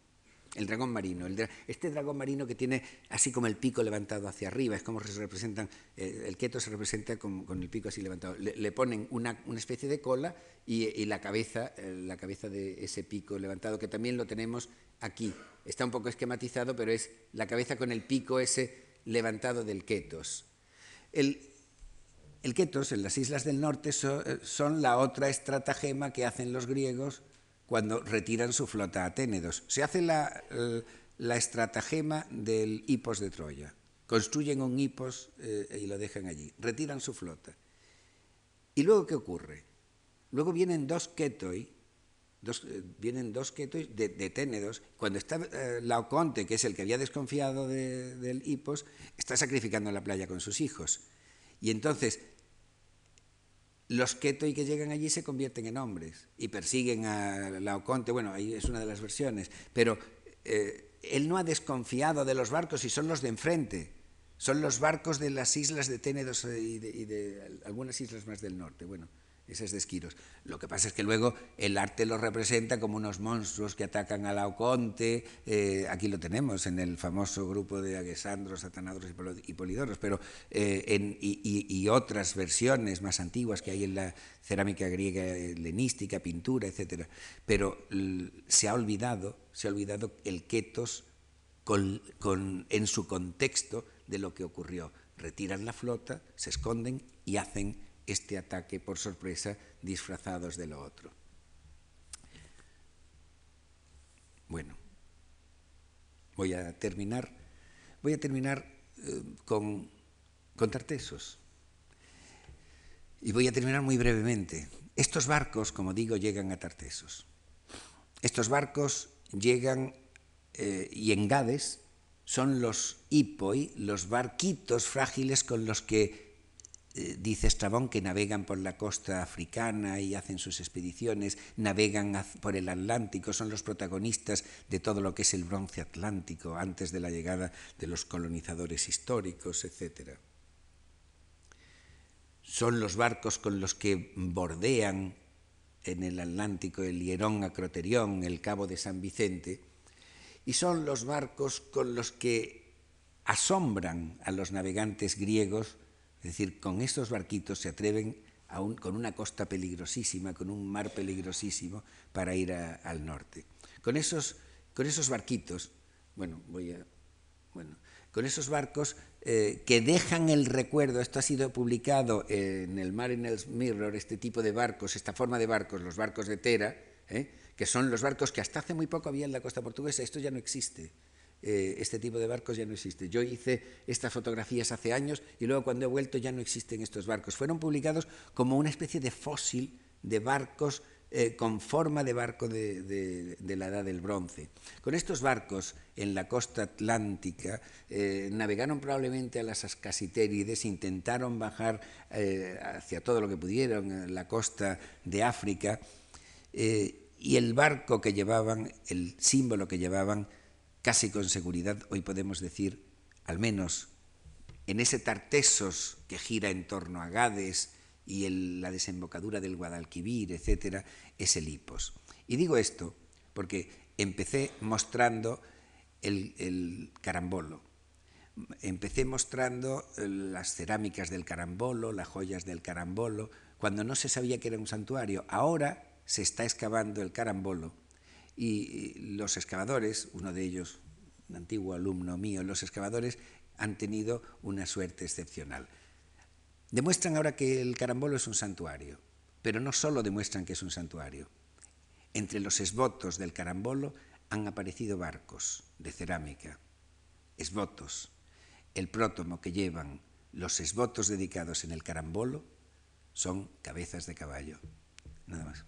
el dragón marino. este dragón marino que tiene así como el pico levantado hacia arriba, es como se representan, eh, el quieto se representa con, el pico así levantado. Le, ponen una, especie de cola y, la, cabeza, eh, la cabeza de ese pico levantado, que también lo tenemos aquí. Está un poco esquematizado, pero es la cabeza con el pico ese levantado del ketos. El, el ketos en las islas del norte eh, son la otra estratagema que hacen los griegos cuando retiran su flota a Ténedos. Se hace la, estratagema del hipos de Troya. Construyen un hipos eh, y lo dejan allí. Retiran su flota. ¿Y luego qué ocurre? Luego vienen dos ketoi, eh, vienen dos ketoi de, Ténedos. Cuando está eh, Laoconte, que es el que había desconfiado del hipos, está sacrificando en la playa con sus hijos. Y entonces los ketoi que llegan allí se convierten en hombres y persiguen a Laoconte, bueno, ahí es una de las versiones, pero eh, él no ha desconfiado de los barcos y son los de enfrente. Son los barcos de las islas de Ténedos y de, y de algunas islas más del norte. Bueno, esas de Esquiros. Lo que pasa es que luego el arte los representa como unos monstruos que atacan a Laoconte, eh, aquí lo tenemos en el famoso grupo de Aguesandros, Satanadros y Polidoros, pero, eh, en, y, otras versiones más antiguas que hay en la cerámica griega helenística, pintura, etc. Pero se ha olvidado, se ha olvidado el ketos con, en su contexto de lo que ocurrió. Retiran la flota, se esconden y hacen este ataque por sorpresa disfrazados de lo otro. Bueno, voy a terminar, voy a terminar eh, con, con Tartesos. Y voy a terminar muy brevemente. Estos barcos, como digo, llegan a Tartesos. Estos barcos llegan eh, y en Gades son los hipoi, los barquitos frágiles con los que eh, dice Estrabón que navegan por la costa africana y hacen sus expediciones, navegan por el Atlántico, son los protagonistas de todo lo que es el bronce atlántico antes de la llegada de los colonizadores históricos, etc. Son los barcos con los que bordean en el Atlántico el Hierón Acroterión, el Cabo de San Vicente, y son los barcos con los que asombran a los navegantes griegos es decir, con estos barquitos se atreven a un, con una costa peligrosísima, con un mar peligrosísimo, para ir al norte. Con esos, con esos barquitos, bueno, voy a, bueno, con esos barcos eh, que dejan el recuerdo, esto ha sido publicado en el Mariners Mirror, este tipo de barcos, esta forma de barcos, los barcos de Tera, ¿eh? que son los barcos que hasta hace muy poco había en la costa portuguesa, esto ya no existe. Eh, este tipo de barcos ya no existe. Yo hice estas fotografías hace años y luego cuando he vuelto ya no existen estos barcos. Fueron publicados como una especie de fósil de barcos eh, con forma de barco de, la edad del bronce. Con estos barcos en la costa atlántica eh, navegaron probablemente a las Ascasitérides, intentaron bajar hacia todo lo que pudieron, la costa de África, y el barco que llevaban, el símbolo que llevaban, casi con seguridad hoy podemos decir, al menos en ese Tartesos que gira en torno a Gades y la desembocadura del Guadalquivir, etcétera, es el Hipos. Y digo esto porque empecé mostrando el, el carambolo. Empecé mostrando eh, las cerámicas del carambolo, las joyas del carambolo, cuando no se sabía que era un santuario. Ahora se está excavando el carambolo y los excavadores, uno de ellos, un antiguo alumno mío, los excavadores han tenido una suerte excepcional. Demuestran ahora que el carambolo es un santuario, pero no solo demuestran que es un santuario. Entre los esbotos del carambolo han aparecido barcos de cerámica, esbotos. El prótomo que llevan los esbotos dedicados en el carambolo son cabezas de caballo. Nada más.